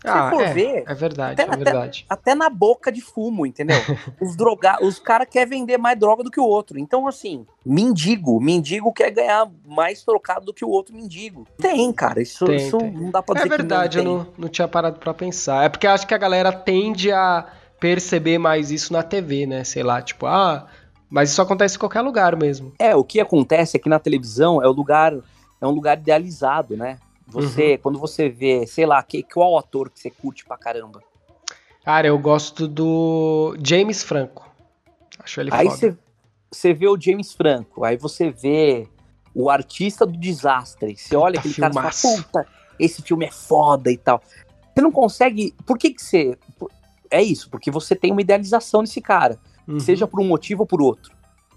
Se ah, for é, ver. É verdade, até, é verdade. Até, até, na boca de fumo, entendeu? os droga, os caras querem vender mais droga do que o outro. Então, assim, mendigo. Mendigo quer ganhar mais trocado do que o outro mendigo. Tem, cara. Isso, tem, isso tem. não dá pra é dizer É verdade, não eu não, não tinha parado pra pensar. É porque acho que a galera tende a perceber mais isso na TV, né? Sei lá, tipo, ah. Mas isso acontece em qualquer lugar mesmo. É, o que acontece é que na televisão é o lugar. É um lugar idealizado, né? Você, uhum. quando você vê, sei lá, que, qual ator que você curte pra caramba? Cara, eu gosto do James Franco. Acho ele aí foda. Você vê o James Franco, aí você vê o artista do desastre. Você olha aquele filmaço. cara e fala, puta, esse filme é foda e tal. Você não consegue. Por que que você. É isso, porque você tem uma idealização desse cara. Uhum. Seja por um motivo ou por outro.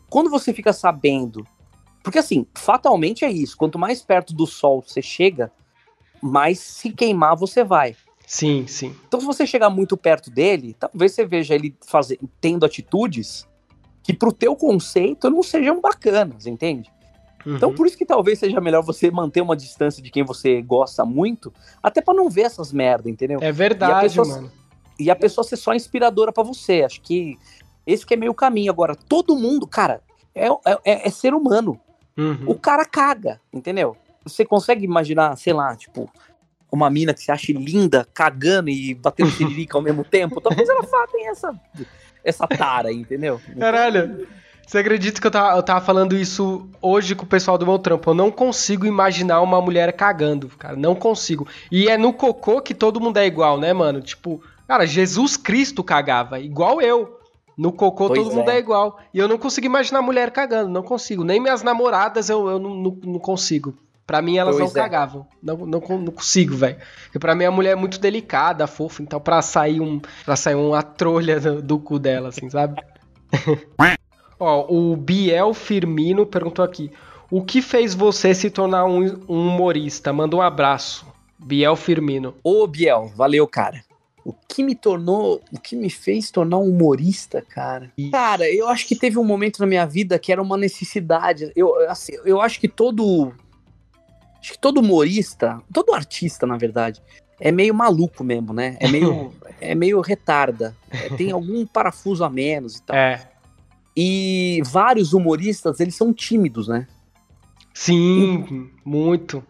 Quando você fica sabendo. Porque assim, fatalmente é isso. Quanto mais perto do sol você chega, mais se queimar você vai. Sim, sim. Então, se você chegar muito perto dele, talvez você veja ele fazer, tendo atitudes que pro teu conceito não sejam bacanas, entende? Uhum. Então, por isso que talvez seja melhor você manter uma distância de quem você gosta muito, até para não ver essas merda, entendeu? É verdade, e pessoa, mano. E a pessoa ser só inspiradora para você. Acho que esse que é meio caminho. Agora, todo mundo, cara, é, é, é ser humano. Uhum. O cara caga, entendeu? Você consegue imaginar, sei lá, tipo, uma mina que se acha linda, cagando e batendo tiririca ao mesmo tempo? Talvez ela tenha essa, essa tara, entendeu? Caralho. Você acredita que eu tava, eu tava falando isso hoje com o pessoal do meu trampo? Eu não consigo imaginar uma mulher cagando, cara. Não consigo. E é no cocô que todo mundo é igual, né, mano? Tipo, cara, Jesus Cristo cagava, igual eu. No cocô Pois todo mundo é. é igual. E eu não consigo imaginar mulher cagando, não consigo. Nem minhas namoradas eu, eu não, não, não consigo. Pra mim elas Pois não é. cagavam. Não, não, não consigo, velho. Porque pra mim a mulher é muito delicada, fofa. Então pra sair um pra sair uma trolha do, do cu dela, assim, sabe? Ó, o Biel Firmino perguntou aqui. O que fez você se tornar um, um humorista? Manda um abraço. Biel Firmino. Ô, Biel, valeu, cara. O que me tornou, o que me fez tornar um humorista, cara? Cara, eu acho que teve um momento na minha vida que era uma necessidade. Eu, assim, eu acho que todo. Acho que todo humorista, todo artista, na verdade, é meio maluco mesmo, né? É meio, é meio retarda. É, tem algum parafuso a menos e tal. É. E vários humoristas, eles são tímidos, né? Sim, muito.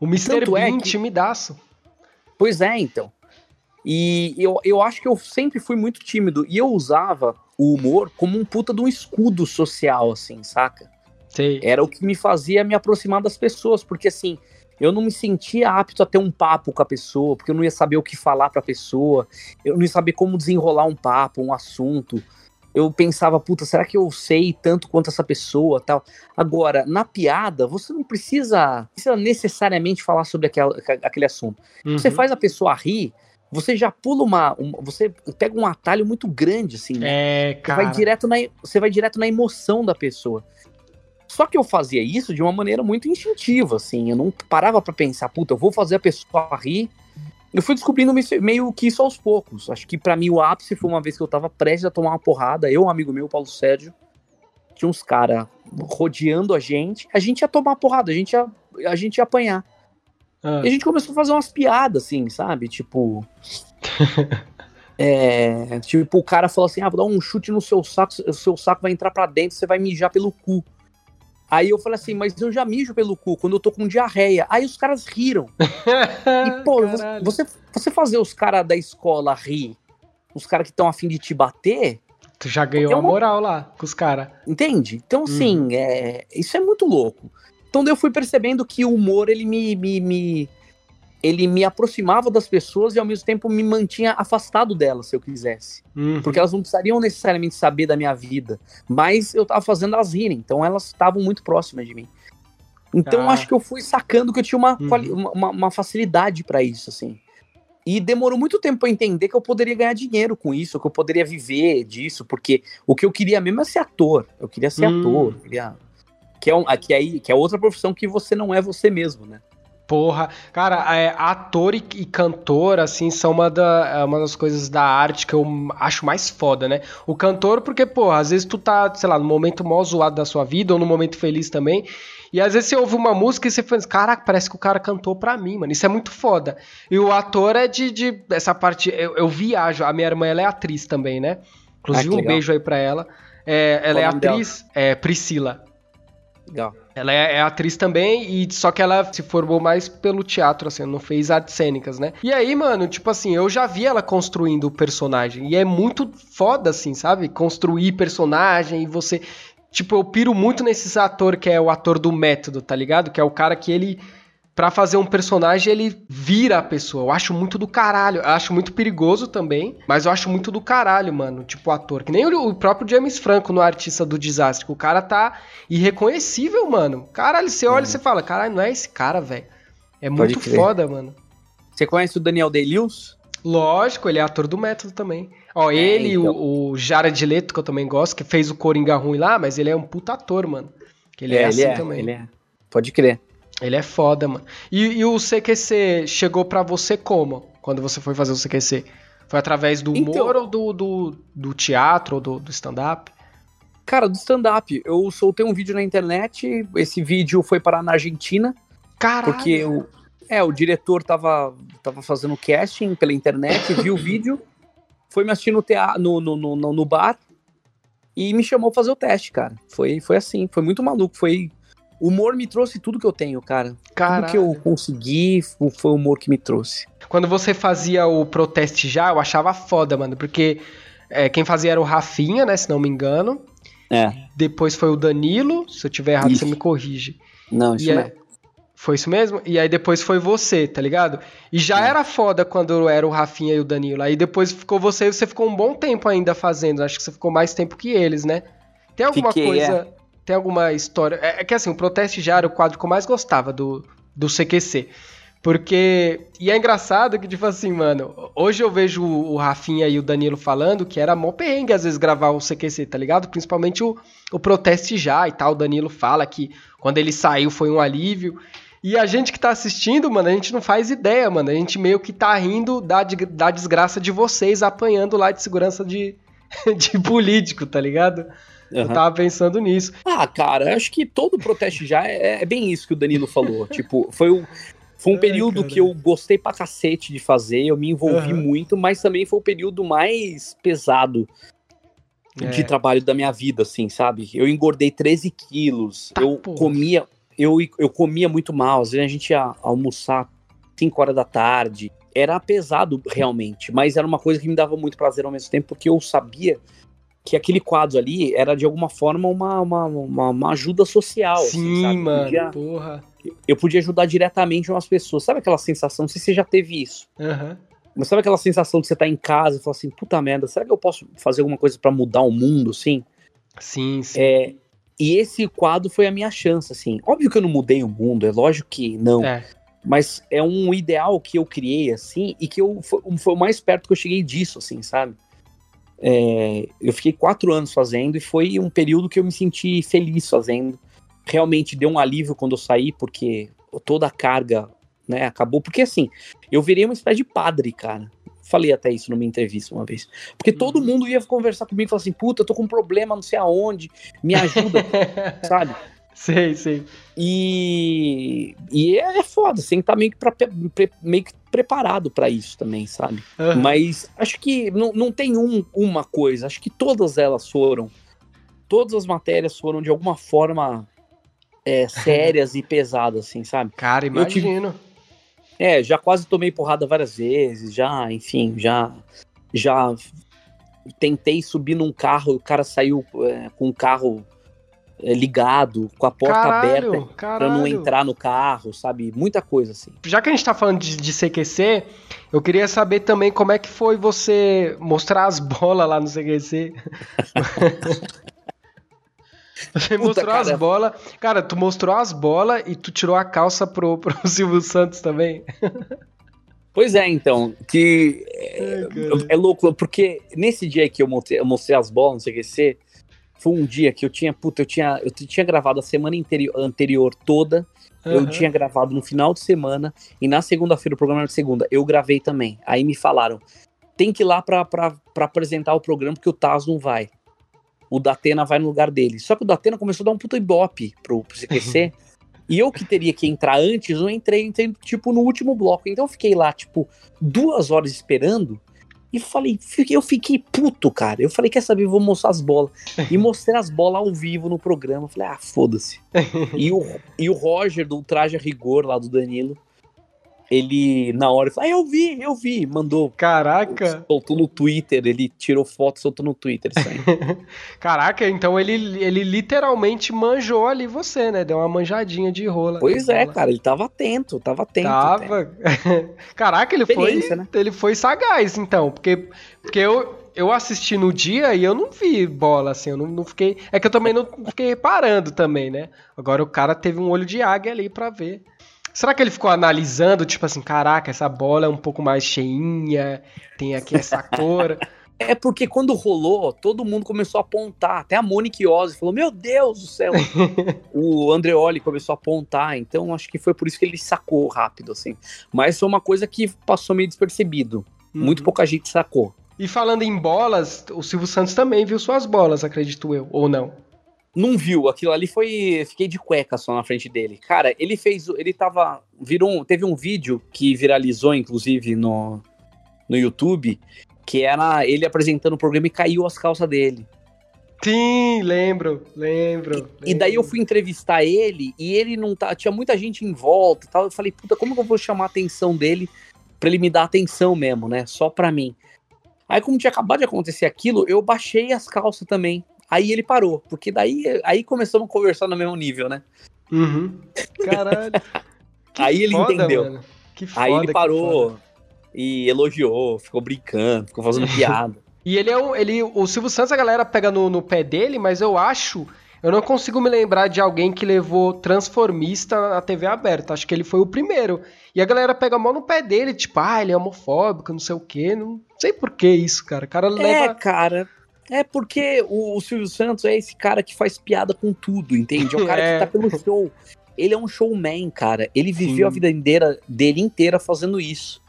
O Mr. É Bean, que- timidaço. Pois é, então. E eu, eu acho que eu sempre fui muito tímido. E eu usava o humor como um puta de um escudo social, assim, saca? Sei. Era o que me fazia me aproximar das pessoas, porque assim, eu não me sentia apto a ter um papo com a pessoa, porque eu não ia saber o que falar pra pessoa, eu não ia saber como desenrolar um papo, um assunto. Eu pensava, puta, será que eu sei tanto quanto essa pessoa tal? Agora, na piada, você não precisa, precisa necessariamente falar sobre aquela, aquele assunto. Você Uhum. faz a pessoa rir, você já pula uma. uma- você pega um atalho muito grande, assim, né? É, Você cara. vai, direto na, você vai direto na emoção da pessoa. Só que eu fazia isso de uma maneira muito instintiva, assim. Eu não parava pra pensar, puta, eu vou fazer a pessoa rir. Eu fui descobrindo me- meio que isso aos poucos. Acho que pra mim o ápice foi uma vez que eu tava prestes a tomar uma porrada. Eu, um amigo meu, Paulo Sérgio, tinha uns caras rodeando a gente. A gente ia tomar porrada, a gente ia, a gente ia apanhar. Ah, E a gente começou a fazer umas piadas, assim, sabe? Tipo. é, tipo, o cara falou assim: ah, vou dar um chute no seu saco, o seu saco vai entrar pra dentro, você vai mijar pelo cu. Aí eu falei assim, mas eu já mijo pelo cu quando eu tô com diarreia. Aí os caras riram. E, pô, você, Caralho. você, você fazer os caras da escola rir, os caras que estão afim de te bater, Tu já ganhou É a uma- moral lá com os caras. Entende? Então, assim, é, isso é muito louco. Então, eu fui percebendo que o humor, ele me, me, me- ele me aproximava das pessoas e, ao mesmo tempo, me mantinha afastado delas, se eu quisesse. Uhum. Porque elas não precisariam necessariamente saber da minha vida, mas eu tava fazendo elas rirem, então elas estavam muito próximas de mim. Então, Ah. acho que eu fui sacando que eu tinha uma, Uhum. uma, uma- facilidade pra isso, assim. E demorou muito tempo pra entender que eu poderia ganhar dinheiro com isso, que eu poderia viver disso, porque o que eu queria mesmo é ser ator. Eu queria ser Hum. ator. eu queria- Que, é um, que, aí, que é outra profissão que você não é você mesmo, né? Porra, cara, é, ator e, e cantor, assim, são uma, da, é uma das coisas da arte que eu acho mais foda, né? O cantor, porque, porra, às vezes tu tá, sei lá, no momento mó zoado da sua vida, ou no momento feliz também, e às vezes você ouve uma música e você pensa, caraca, parece que o cara cantou pra mim, mano, isso é muito foda. E o ator é de, de essa parte, eu, eu viajo, a minha irmã, ela é atriz também, né? Inclusive, Ah, um beijo aí pra ela. É, ela é dela? atriz, é Priscila. Legal. Ela é, é atriz também, e só que ela se formou mais pelo teatro, assim, não fez artes cênicas, né? E aí, mano, tipo assim, eu já vi ela construindo o personagem, e é muito foda, assim, sabe? Construir personagem e você. Tipo, eu piro muito nesses ator que é o ator do método, tá ligado? Que é o cara que ele. Pra fazer um personagem, ele vira a pessoa. Eu acho muito do caralho. Eu acho muito perigoso também. Mas eu acho muito do caralho, mano. Tipo, o ator. Que nem o o próprio James Franco no Artista do Desastre. O cara tá irreconhecível, mano. Caralho, você olha e você fala, caralho, não é esse cara, velho. É muito crer. foda, mano. Você conhece o Daniel Day-Lewis? Lógico, ele é ator do método também. Ó, ele e então. o, o Jared Leto, que eu também gosto, que fez o Coringa ruim lá, mas ele é um puta ator, mano. Que ele é, assim também. Ele é. Pode crer. Ele é foda, mano. E, e o CQC chegou pra você como? Quando você foi fazer o CQC? Foi através do humor Então- ou do, do, do teatro ou do, do stand-up? Cara, do stand-up, eu soltei um vídeo na internet, esse vídeo foi parar na Argentina, Caralho! porque o, é, o diretor tava, tava fazendo casting pela internet, viu o vídeo, foi me assistir no, tea- no, no, no, no- no bar e me chamou pra fazer o teste, cara. Foi, foi assim, foi muito maluco, foi... O humor me trouxe tudo que eu tenho, cara. Caralho. Tudo que eu consegui foi o humor que me trouxe. Quando você fazia o Proteste Já, eu achava foda, mano, porque é, quem fazia era o Rafinha, né, se não me engano. É, Depois foi o Danilo, se eu tiver errado Isso. você me corrige. não, isso E não é- Foi isso mesmo? E aí depois foi você, tá ligado? E já É. era foda quando era o Rafinha e o Danilo. Aí depois ficou você e você ficou um bom tempo ainda fazendo. Acho que você ficou mais tempo que eles, né? Tem alguma Fiquei, coisa. Tem alguma história. É, é que assim, o Proteste já era o quadro que eu mais gostava do, do CQC. Porque. E é engraçado que, tipo assim, mano, hoje eu vejo o Rafinha e o Danilo falando que era mó perrengue às vezes gravar o CQC, tá ligado? Principalmente o, o Proteste já e tal. O Danilo fala que quando ele saiu foi um alívio. E a gente que tá assistindo, mano, a gente não faz ideia, mano. A gente meio que tá rindo da, da desgraça de vocês apanhando lá de segurança de, de político, tá ligado? Eu Aham. tava pensando nisso. Ah, cara, acho que todo protesto já é, é bem isso que o Danilo falou. tipo, foi, o, foi um período cara. que eu gostei pra cacete de fazer, eu me envolvi Aham. muito, mas também foi o período mais pesado É. de trabalho da minha vida, assim, sabe? Eu engordei 13 quilos, Tá, eu porra. comia, eu, eu comia muito mal, às vezes a gente ia almoçar 5 horas da tarde. Era pesado realmente, mas era uma coisa que me dava muito prazer ao mesmo tempo, porque eu sabia que aquele quadro ali era de alguma forma uma, uma, uma, uma ajuda social. assim, Sim, sabe? Eu mano, podia- porra. eu podia ajudar diretamente umas pessoas. Sabe aquela sensação? Não sei se você já teve isso. Aham. Mas sabe aquela sensação de você estar em casa e falar assim, puta merda, será que eu posso fazer alguma coisa pra mudar o mundo, assim? Sim, sim. É, e esse quadro foi a minha chance, assim. Óbvio que eu não mudei o mundo, é lógico que não. É. Mas é um ideal que eu criei, assim, e que eu, foi, foi o mais perto que eu cheguei disso, assim, sabe? É, eu fiquei quatro anos fazendo e foi um período que eu me senti feliz fazendo. Realmente deu um alívio quando eu saí, porque toda a carga, né, acabou. Porque, assim, eu virei uma espécie de padre, cara. Falei até isso numa entrevista uma vez. Porque todo Uhum. mundo ia conversar comigo e falar assim: puta, eu tô com um problema, não sei aonde, me ajuda, sabe? sei, sei. E, e é, é foda, você tem que estar meio que, pra- meio que preparado pra isso também, sabe? Aham. Mas acho que não, não tem um, uma coisa, acho que todas elas foram. Todas as matérias foram de alguma forma é, sérias e pesadas, assim, sabe? Cara, eu imagino. É, já quase tomei porrada várias vezes, já, enfim, já. Já tentei subir num carro, o cara saiu é, com o carro ligado, com a porta aberta Caralho, pra não caralho. entrar no carro, sabe? Muita coisa assim. Já que a gente tá falando de, de CQC, eu queria saber também como é que foi você mostrar as bolas lá no CQC. Você Puta, mostrou as bolas. Cara, tu mostrou as bolas e tu tirou a calça pro, pro Silvio Santos também. Pois é, então, que cara. é louco, porque nesse dia que eu mostrei, eu mostrei as bolas no CQC, foi um dia que eu tinha, puta, eu tinha, eu tinha gravado a semana interi- anterior toda, eu Aham. tinha gravado no final de semana, e na segunda-feira, o programa era de segunda, eu gravei também. Aí me falaram, tem que ir lá pra, pra, pra apresentar o programa, porque o Taz não vai. O Datena vai no lugar dele. Só que o Datena começou a dar um puta ibope pro, pro CQC, e eu que teria que entrar antes, eu entrei, entrei, tipo, no último bloco. Então eu fiquei lá, tipo, duas horas esperando, e falei, fiquei- eu fiquei puto, cara. Eu falei, quer saber, vou mostrar as bolas. E mostrei as bolas ao vivo no programa. Falei, ah, foda-se. e, o, e o Roger, do Traje a Rigor, lá do Danilo, ele, na hora, falou, ah, eu vi, eu vi. Mandou, Caraca. soltou no Twitter, ele tirou foto e soltou no Twitter. Isso aí. Caraca, então ele, ele literalmente manjou ali você, né? Deu uma manjadinha de rola. pois é, bola. cara, ele tava atento, tava atento. Tava. Caraca, ele foi, né? ele foi sagaz, então, porque, porque eu, eu assisti no dia e eu não vi bola, assim, eu não, não fiquei. É que eu também não fiquei reparando também, né? Agora o cara teve um olho de águia ali pra ver. Será que ele ficou analisando, tipo assim, caraca, essa bola é um pouco mais cheinha, tem aqui essa cor. É porque quando rolou, todo mundo começou a apontar. Até a Monique Ozzy falou: Meu Deus do céu. o Andreoli começou a apontar. Então acho que foi por isso que ele sacou rápido, assim. Mas foi uma coisa que passou meio despercebido. Muito Uhum. pouca gente sacou. E falando em bolas, o Silvio Santos também viu suas bolas, acredito eu, ou não? Não viu, aquilo ali foi. Fiquei de cueca só na frente dele. Cara, ele fez. Ele tava. Virou. um- Teve um vídeo que viralizou, inclusive, no, no YouTube, que era ele apresentando o programa e caiu as calças dele. Sim, lembro, lembro. E daí eu lembro. fui entrevistar ele e ele não tá. Tinha muita gente em volta e tal. Eu falei, puta, como que eu vou chamar a atenção dele pra ele me dar atenção mesmo, né? Só pra mim. Aí, como tinha acabado de acontecer aquilo, eu baixei as calças também. Aí ele parou, porque daí aí começamos a conversar no mesmo nível, né? Uhum. Caralho. Aí ele Foda, entendeu. mano. Que foda, Aí ele parou e elogiou, ficou brincando, ficou fazendo piada. E ele é um. Ele, o Silvio Santos, a galera pega no, no pé dele, mas eu acho. Eu não consigo me lembrar de alguém que levou transformista na TV aberta. Acho que ele foi o primeiro. E a galera pega mal no pé dele, tipo, ah, ele é homofóbico, não sei o quê. Não sei por que isso, cara. O cara É, leva. cara. É porque o, o Silvio Santos é esse cara que faz piada com tudo, entende? É o cara É. que tá pelo show. Ele é um showman, cara. Ele viveu Sim. a vida inteira, dele inteira fazendo isso.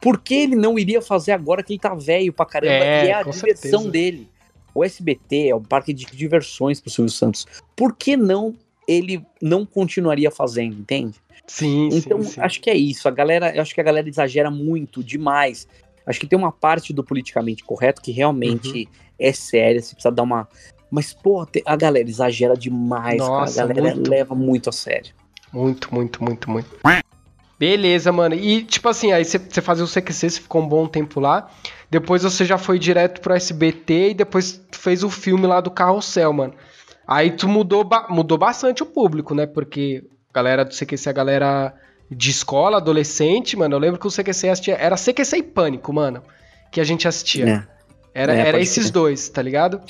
Por que ele não iria fazer agora que ele tá velho pra caramba? É, e é a diversão certeza. dele. O SBT é um parque de diversões pro Silvio Santos. Por que não ele não continuaria fazendo, entende? Sim, Então, sim, sim. acho que é isso. A galera, eu acho que a galera exagera muito, demais. Acho que tem uma parte do politicamente correto que realmente Uhum. é séria, você precisa dar uma. Mas, pô, a galera exagera demais, Nossa, cara. A galera muito. leva muito a sério. Muito, muito, muito, muito. Beleza, mano. E, tipo assim, aí você fazia o CQC, você ficou um bom tempo lá. Depois você já foi direto pro SBT e depois fez o filme lá do Carrossel, mano. Aí tu mudou, ba- mudou bastante o público, né? Porque a galera do CQC, a galera de escola, adolescente, mano. Eu lembro que o CQC assistia, era CQC e Pânico, mano. Que a gente assistia. É. Era, É, era esses crer. dois, tá ligado?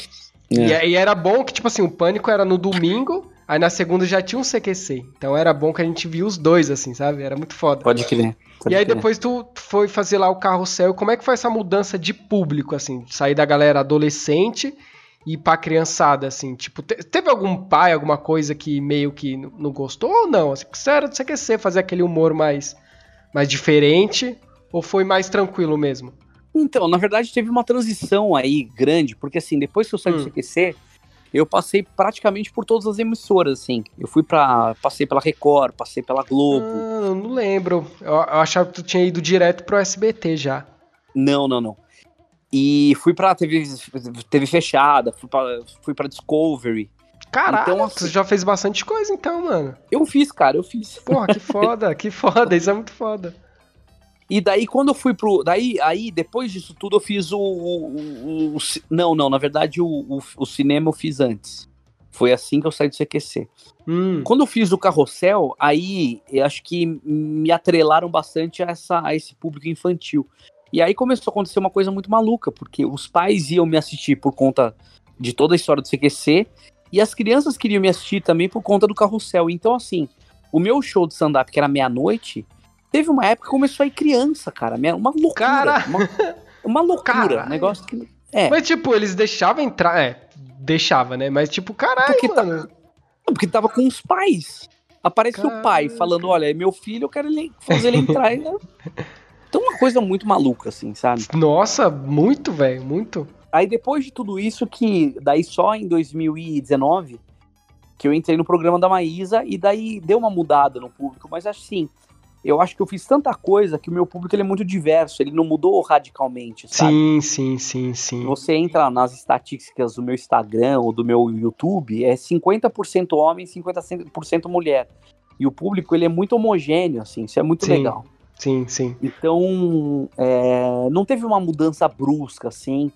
E, É. e era bom que, tipo assim, o Pânico era no domingo, aí na segunda já tinha um CQC. Então era bom que a gente via os dois, assim, sabe? Era muito foda. Pode crer. pode e aí crer. depois tu foi fazer lá o carrossel. Como é que foi essa mudança de público, assim? Sair da galera adolescente e pra criançada, assim? Tipo, te- teve algum pai, alguma coisa que meio que não gostou ou não? Assim, você era do CQC, fazer aquele humor mais, mais diferente? Ou foi mais tranquilo mesmo? Então, na verdade, teve uma transição aí grande, porque assim, depois que eu saí Hum. do CQC, eu passei praticamente por todas as emissoras, assim. Eu fui pra. Passei pela Record, passei pela Globo. Ah, não lembro. Eu, eu achava que tu tinha ido direto pro SBT já. Não, não, não. E fui pra TV, TV fechada, fui pra, fui pra Discovery. Caralho, Então, assim- já fez bastante coisa então, mano. Eu fiz, cara, eu fiz. Porra, que foda, que foda, isso é muito foda. E daí, quando eu fui pro. Daí, aí, depois disso tudo, eu fiz o. o- o- o não, não, na verdade, o, o, o cinema eu fiz antes. Foi assim que eu saí do CQC. Hum, Quando eu fiz o carrossel, aí eu acho que me atrelaram bastante a, essa, a esse público infantil. E aí começou a acontecer uma coisa muito maluca, porque os pais iam me assistir por conta de toda a história do CQC, e as crianças queriam me assistir também por conta do carrossel. Então, assim, o meu show de stand-up, que era meia-noite, teve uma época que começou a ir criança, cara. Uma loucura. Cara! Uma, uma loucura. Caralho. Um negócio que. É. Mas tipo, eles deixavam entrar. É, deixava, né? Mas tipo, caralho, Porque tá-. Porque tava com os pais. Aparece o pai falando: olha, é meu filho, eu quero ele, fazer ele entrar. então, uma coisa muito maluca, assim, sabe? Nossa, muito, velho, muito. Aí, depois de tudo isso, que daí só em 2019 que eu entrei no programa da Maísa e daí deu uma mudada no público, mas assim. Eu acho que eu fiz tanta coisa que o meu público ele é muito diverso, ele não mudou radicalmente, sabe? Sim, sim, sim, sim. Você entra nas estatísticas do meu Instagram ou do meu YouTube, é 50% homem, 50% mulher. E o público ele é muito homogêneo, assim, isso é muito Sim. legal. Sim, sim. Então, é, não teve uma mudança brusca, assim,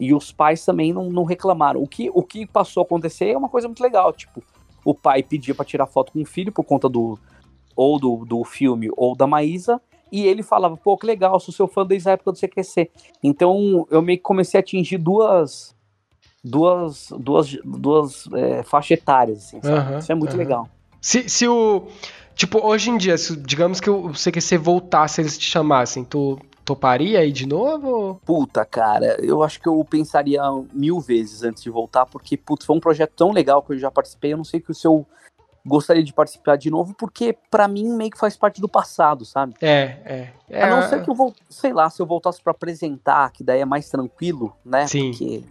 e os pais também não, não reclamaram. O que, o que passou a acontecer é uma coisa muito legal, tipo, o pai pedia para tirar foto com o filho por conta do ou do, do filme ou da Maísa, e ele falava, pô, que legal, sou seu fã desde a época do CQC. Então, eu meio que comecei a atingir duas duas duas, duas é, faixas etárias, assim, sabe? Aham, Isso é muito aham. legal. Se, se o. Tipo, hoje em dia, se, digamos que o CQC voltasse, eles te chamassem, tu toparia aí de novo? Puta, cara, eu acho que eu pensaria mil vezes antes de voltar, porque, putz, foi um projeto tão legal que eu já participei. Eu não sei que se eu gostaria de participar de novo, porque pra mim meio que faz parte do passado, sabe? É, é. é A não ser que eu vou, sei lá, se eu voltasse pra apresentar, que daí é mais tranquilo, né? Sim. Porque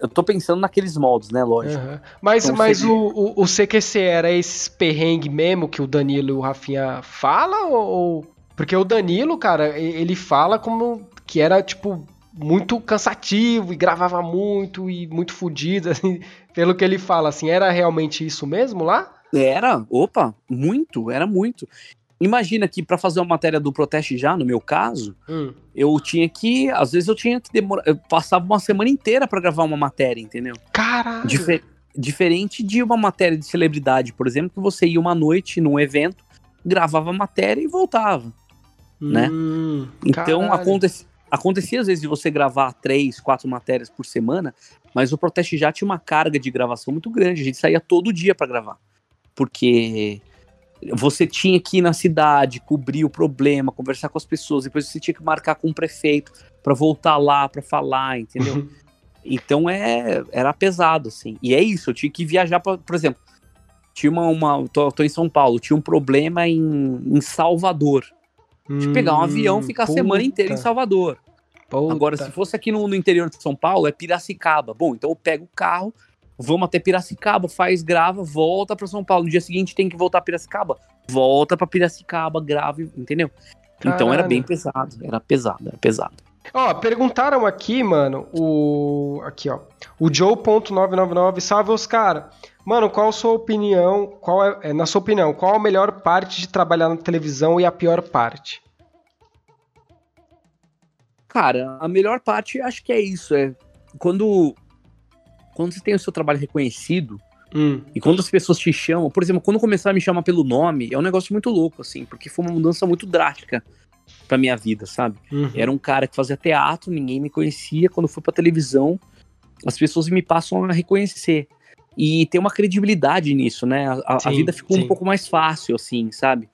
eu tô pensando naqueles moldes, né? Lógico. Aham. Mas, Então mas seria- o, o, o CQC era esses perrengue mesmo que o Danilo e o Rafinha fala ou, Porque o Danilo, cara, ele fala como que era, tipo, muito cansativo e gravava muito e muito fudido, assim, pelo que ele fala, assim, era realmente isso mesmo lá? Era, opa, muito, era muito. Imagina que pra fazer uma matéria do Proteste Já, no meu caso, Hum. eu tinha que, às vezes eu tinha que demorar, eu passava uma semana inteira pra gravar uma matéria, entendeu? Caralho! Dife- diferente de uma matéria de celebridade, por exemplo, que você ia uma noite num evento gravava a matéria e voltava. Né? Hum, Então caralho. aconte- acontecia às vezes de você gravar três, quatro matérias por semana, mas o Proteste já tinha uma carga de gravação muito grande. A gente saía todo dia para gravar. Porque você tinha que ir na cidade, cobrir o problema, conversar com as pessoas, depois você tinha que marcar com o prefeito para voltar lá para falar, entendeu? Então é, era pesado, assim. E é isso, eu tinha que viajar, pra, por exemplo, tinha uma. uma tô, tô em São Paulo, tinha um problema em, em Salvador. Que pegar um Hum, avião e ficar a semana inteira em Salvador. puta. Agora, se fosse aqui no, no interior de São Paulo, é Piracicaba. Bom, então eu pego o carro, vamos até Piracicaba, faz, grava, volta para São Paulo. No dia seguinte tem que voltar a Piracicaba, volta para Piracicaba, grava, entendeu? Então era Caralho. bem pesado, era pesado, era pesado. Ó, perguntaram aqui, mano, o. Aqui, ó. O Joe.999, salve Oscar. Mano, qual a sua opinião? Qual é, é, na sua opinião, qual a melhor parte de trabalhar na televisão e a pior parte? Cara, a melhor parte acho que é isso, é quando quando você tem o seu trabalho reconhecido Hum, e quando as pessoas te chamam, por exemplo, quando começaram a me chamar pelo nome, é um negócio muito louco assim, porque foi uma mudança muito drástica pra minha vida, sabe? uhum. Era um cara que fazia teatro, ninguém me conhecia. Quando fui pra televisão, as pessoas me passam a reconhecer. E tem uma credibilidade nisso, né? A, a- a Sim, vida ficou sim. um pouco mais fácil, assim, sabe?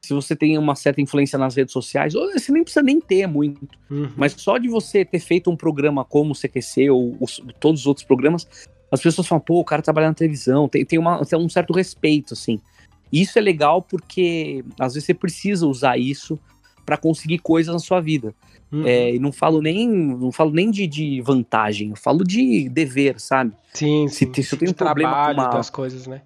Se você tem uma certa influência nas redes sociais, ou você nem precisa nem ter muito. Uhum. Mas só de você ter feito um programa como o CQC ou os- todos os outros programas, as pessoas falam, pô, o cara trabalha na televisão, tem, tem, uma, tem um certo respeito, assim. E isso é legal porque às vezes você precisa usar isso pra conseguir coisas na sua vida. Uhum. É, e não falo nem, não falo nem de, de vantagem, eu falo de dever, sabe? Sim, se sim. se eu tenho de um problema com trabalho uma- das coisas, né?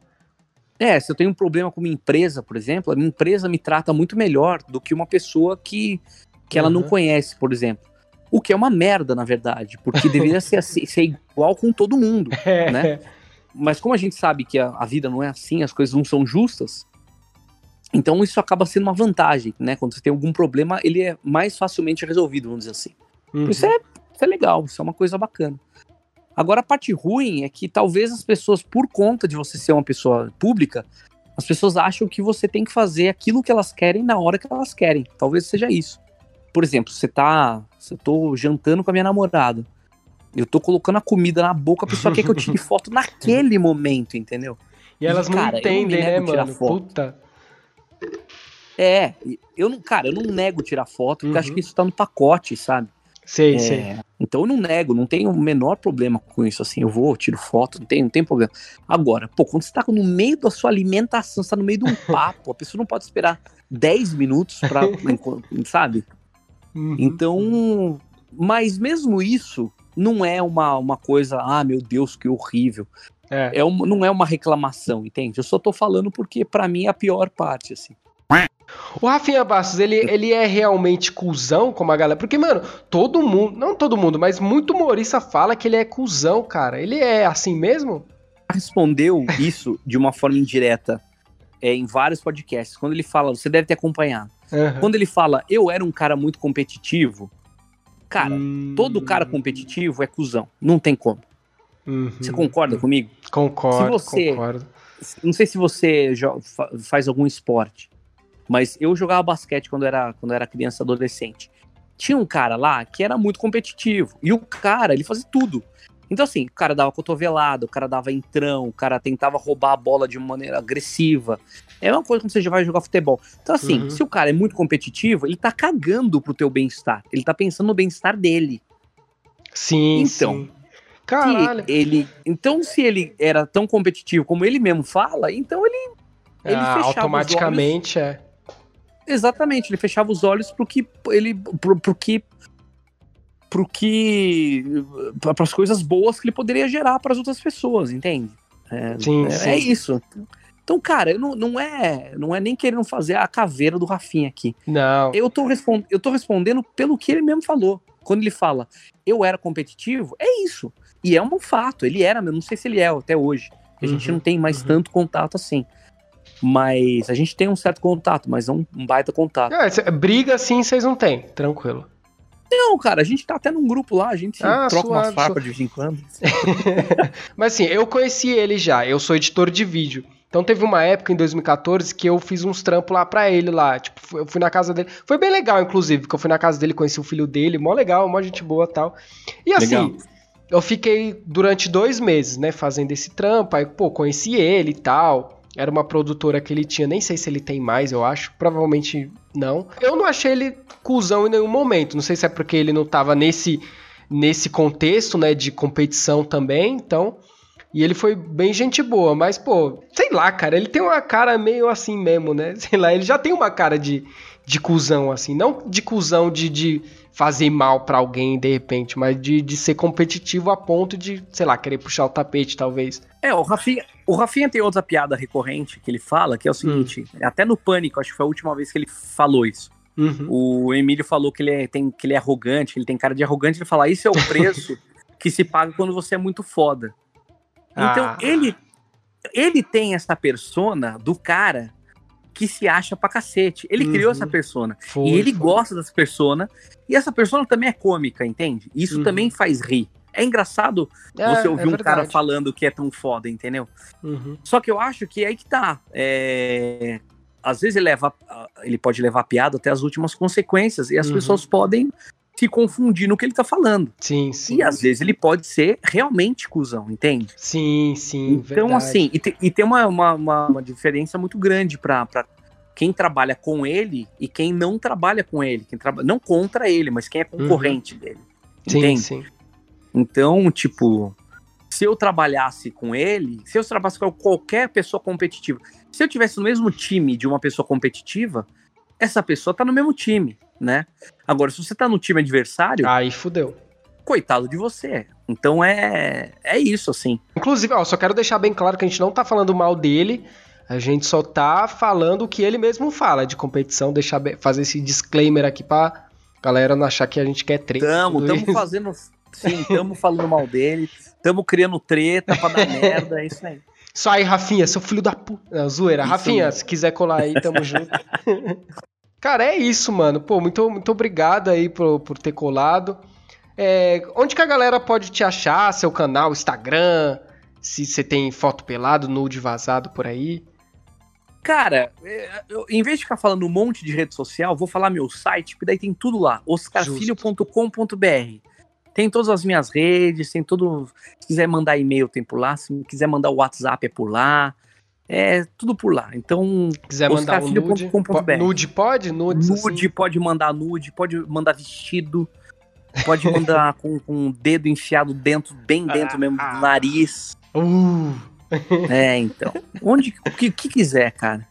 É, se eu tenho um problema com uma empresa, por exemplo, a minha empresa me trata muito melhor do que uma pessoa que, que ela não Uhum. conhece, por exemplo. O que é uma merda, na verdade, porque deveria ser, assim- ser igual com todo mundo. É. Né? Mas como a gente sabe que a, a vida não é assim, as coisas não são justas, então isso acaba sendo uma vantagem, né? Quando você tem algum problema, ele é mais facilmente resolvido, vamos dizer assim. Uhum. Isso, é, isso é legal, isso é uma coisa bacana. Agora, a parte ruim é que talvez as pessoas, por conta de você ser uma pessoa pública, as pessoas acham que você tem que fazer aquilo que elas querem na hora que elas querem. Talvez seja isso. Por exemplo, você tá. Se eu tô jantando com a minha namorada, eu tô colocando a comida na boca, a pessoa quer que eu tire foto naquele momento, entendeu? E elas não Cara, não entendem, né, a tirar mano? foto. Puta. É, eu não, cara, eu não nego tirar foto, porque Uhum. eu acho que isso tá no pacote, sabe? Sei, É, sei. Então eu não nego, não tenho o menor problema com isso, assim, eu vou, tiro foto, não tem, não tem problema. Agora, pô, quando você tá no meio da sua alimentação, você tá no meio de um papo, a pessoa não pode esperar 10 minutos pra, sabe? Uhum. Então, mas mesmo isso não é uma, uma coisa, ah, meu Deus, que horrível. É. É uma, não é uma reclamação, entende? Eu só tô falando porque pra mim é a pior parte, assim. O Rafinha Bastos, ele, ele é realmente cuzão como a galera? Porque, mano, todo mundo, não todo mundo, mas muito humorista fala que ele é cuzão, cara. Ele é assim mesmo? respondeu isso de uma forma indireta é, em vários podcasts. Quando ele fala, você deve ter acompanhado. Aham. Quando ele fala, eu era um cara muito competitivo, cara, Hum, todo cara competitivo é cuzão. Não tem como. uhum. Você concorda comigo? Concordo, Se você- concordo. Não sei se você faz algum esporte, mas eu jogava basquete quando era, quando era criança, adolescente. Tinha um cara lá que era muito competitivo. E o cara, ele fazia tudo. Então, assim, o cara dava cotovelada, o cara dava entrão, o cara tentava roubar a bola de uma maneira agressiva. É uma coisa quando você já vai jogar futebol. Então, assim, Uhum. se o cara é muito competitivo, ele tá cagando pro teu bem-estar. Ele tá pensando no bem-estar dele. Sim, Então, sim. Caralho. Ele, então, se ele era tão competitivo como ele mesmo fala, então ele ele Ah, automaticamente é. Exatamente, ele fechava os olhos pro que ele pro, pro que pro que para as coisas boas que ele poderia gerar para as outras pessoas, entende? É, Sim, é, sim. é isso. Então, cara, não, não é não é nem querendo fazer a caveira do Rafinha aqui. Não. Eu tô, respon eu tô respondendo pelo que ele mesmo falou. Quando ele fala, eu era competitivo, é isso. E é um fato, ele era, eu não sei se ele é até hoje. A gente Uhum, não tem mais uhum. tanto contato assim. Mas a gente tem um certo contato, mas é um, baita contato. É, briga assim vocês não têm, tranquilo. Não, cara, a gente tá até num grupo lá, a gente Ah, troca suave, umas farpas de vez em quando. Mas assim, eu conheci ele já, eu sou editor de vídeo. Então teve uma época em 2014 que eu fiz uns trampos lá pra ele lá. Tipo, eu fui na casa dele. Foi bem legal, inclusive, porque eu fui na casa dele, conheci o filho dele, mó legal, mó gente boa tal. E assim, legal. eu fiquei durante dois meses, né, fazendo esse trampo. Aí, pô, conheci ele e tal. Era uma produtora que ele tinha, nem sei se ele tem mais, eu acho. Provavelmente não. Eu não achei ele cuzão em nenhum momento. Não sei se é porque ele não tava nesse, nesse contexto, né, de competição também. Então, e ele foi bem gente boa, mas, pô, sei lá, cara, ele tem uma cara meio assim mesmo, né? Sei lá, ele já tem uma cara de, de cuzão, assim. Não de cuzão de, de fazer mal para alguém de repente, mas de, de ser competitivo a ponto de, sei lá, querer puxar o tapete, talvez. É, o Rafinha, o Rafinha tem outra piada recorrente que ele fala, que é o seguinte: hum. até no Pânico, acho que foi a última vez que ele falou isso. Uhum. O Emílio falou que ele, é, tem, que ele é arrogante, que ele tem cara de arrogante. Ele fala: Isso é o preço que se paga quando você é muito foda. Então, ah. ele, ele tem essa persona do cara que se acha pra cacete. Ele uhum. criou essa persona. Foi, e ele foi. gosta dessa persona. E essa persona também é cômica, entende? Isso uhum. também faz rir. É engraçado é, você ouvir é um cara falando que é tão foda, entendeu? Uhum. Só que eu acho que é aí que tá. É... Às vezes ele, leva, ele pode levar a piada até as últimas consequências. E as uhum. pessoas podem se confundir no que ele tá falando. Sim, sim. E às vezes ele pode ser realmente cuzão, entende? Sim, sim. Então, verdade. assim, e, te, e tem uma, uma, uma, uma, diferença muito grande pra, pra quem trabalha com ele e quem não trabalha com ele. Quem traba, não contra ele, mas quem é concorrente uhum. dele. Entende? Sim, sim. Então, tipo, se eu trabalhasse com ele, se eu trabalhasse com qualquer pessoa competitiva, se eu tivesse no mesmo time de uma pessoa competitiva, essa pessoa tá no mesmo time né? Agora, se você tá no time adversário. Aí fudeu. Coitado de você. Então é, é isso, assim. Inclusive, ó, só quero deixar bem claro que a gente não tá falando mal dele. A gente só tá falando o que ele mesmo fala de competição, deixar fazer esse disclaimer aqui pra galera não achar que a gente quer treta. Tamo, tamo isso. fazendo. Sim, tamo falando mal dele, tamo criando treta pra dar merda, é isso aí. Só aí, Rafinha, seu filho da puta. Zoeira. Isso Rafinha, mesmo. se quiser colar aí, tamo junto. Cara, é isso, mano. Pô, muito, muito obrigado aí por, por ter colado. É, onde que a galera pode te achar? Seu canal, Instagram? Se você tem foto pelado, nude vazado por aí? Cara, é, eu, em vez de ficar falando um monte de rede social, vou falar meu site, porque daí tem tudo lá, oscarfilho.com.br. Tem todas as minhas redes, tem tudo. Se quiser mandar e-mail, tem por lá. Se quiser mandar o WhatsApp, é por lá. É tudo por lá. Então, quiser mandar um nude, nude pode? Nudes, nude assim. pode mandar nude, pode mandar vestido, pode mandar com, com o dedo enfiado dentro, bem dentro mesmo do nariz. Uh. É, então. Onde o que, que quiser, cara.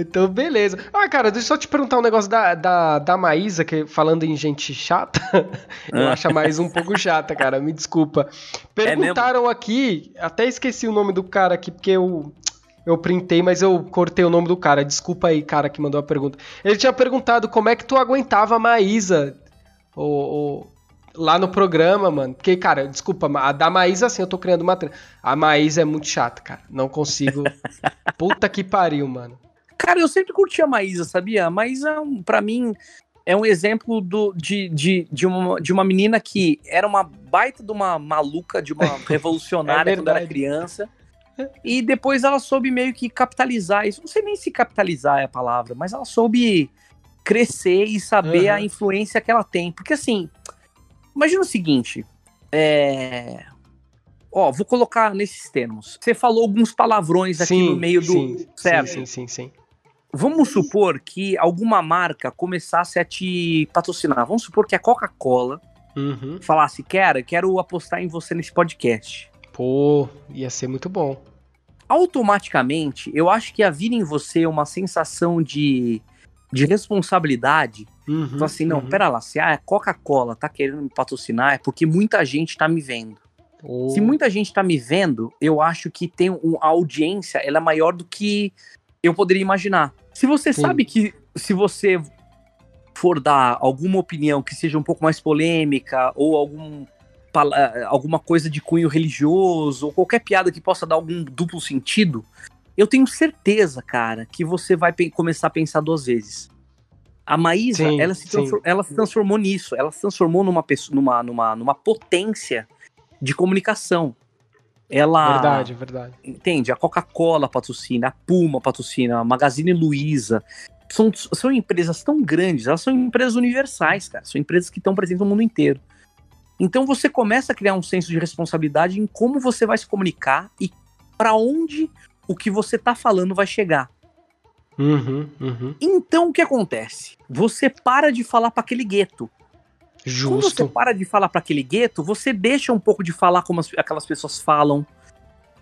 Então, beleza. Ah, cara, deixa eu só te perguntar um negócio da, da, da Maísa, que falando em gente chata, eu acho a Maísa um pouco chata, cara, me desculpa. É Perguntaram é aqui, até esqueci o nome do cara aqui, porque eu, eu printei, mas eu cortei o nome do cara. Desculpa aí, cara, que mandou a pergunta. Ele tinha perguntado como é que tu aguentava a Maísa o, lá no programa, mano. Porque, cara, desculpa, a da Maísa, assim, eu tô criando uma. A Maísa é muito chata, cara. Não consigo. Puta que pariu, mano. Cara, eu sempre curti a Maísa, sabia? A Maísa, pra mim, é um exemplo do, de, de, de, uma, de uma menina que era uma baita de uma maluca, de uma revolucionária é quando era criança. E depois ela soube meio que capitalizar isso. Não sei nem se capitalizar é a palavra, mas ela soube crescer e saber uhum. a influência que ela tem. Porque assim, imagina o seguinte: é... Ó, vou colocar nesses termos. Você falou alguns palavrões aqui sim, no meio do. Sim, certo? Sim, sim, sim, sim. Vamos supor que alguma marca começasse a te patrocinar. Vamos supor que a Coca-Cola uhum. falasse: Quero, quero apostar em você nesse podcast. Pô, ia ser muito bom. Automaticamente, eu acho que ia vir em você uma sensação de, de responsabilidade. Uhum, então, assim, não, uhum. pera lá, se a Coca-Cola tá querendo me patrocinar, é porque muita gente tá me vendo. Oh. Se muita gente tá me vendo, eu acho que tem um, a audiência, ela é maior do que eu poderia imaginar. Se você Sim. sabe que se você for dar alguma opinião que seja um pouco mais polêmica ou algum alguma coisa de cunho religioso, ou qualquer piada que possa dar algum duplo sentido, eu tenho certeza, cara, que você vai começar a pensar duas vezes. A Maísa, sim, ela, se ela se transformou nisso, ela se transformou numa, pessoa, numa, numa, numa potência de comunicação. Ela. Verdade, verdade. Entende? A Coca-Cola patrocina, a Puma patrocina, a Magazine Luiza. São, são empresas tão grandes, elas são empresas universais, cara. São empresas que estão presentes no mundo inteiro. Então você começa a criar um senso de responsabilidade em como você vai se comunicar e para onde o que você tá falando vai chegar. Uhum, uhum. Então o que acontece? Você para de falar para aquele gueto. Quando você Justo. para de falar para aquele gueto, você deixa um pouco de falar como as- aquelas pessoas falam.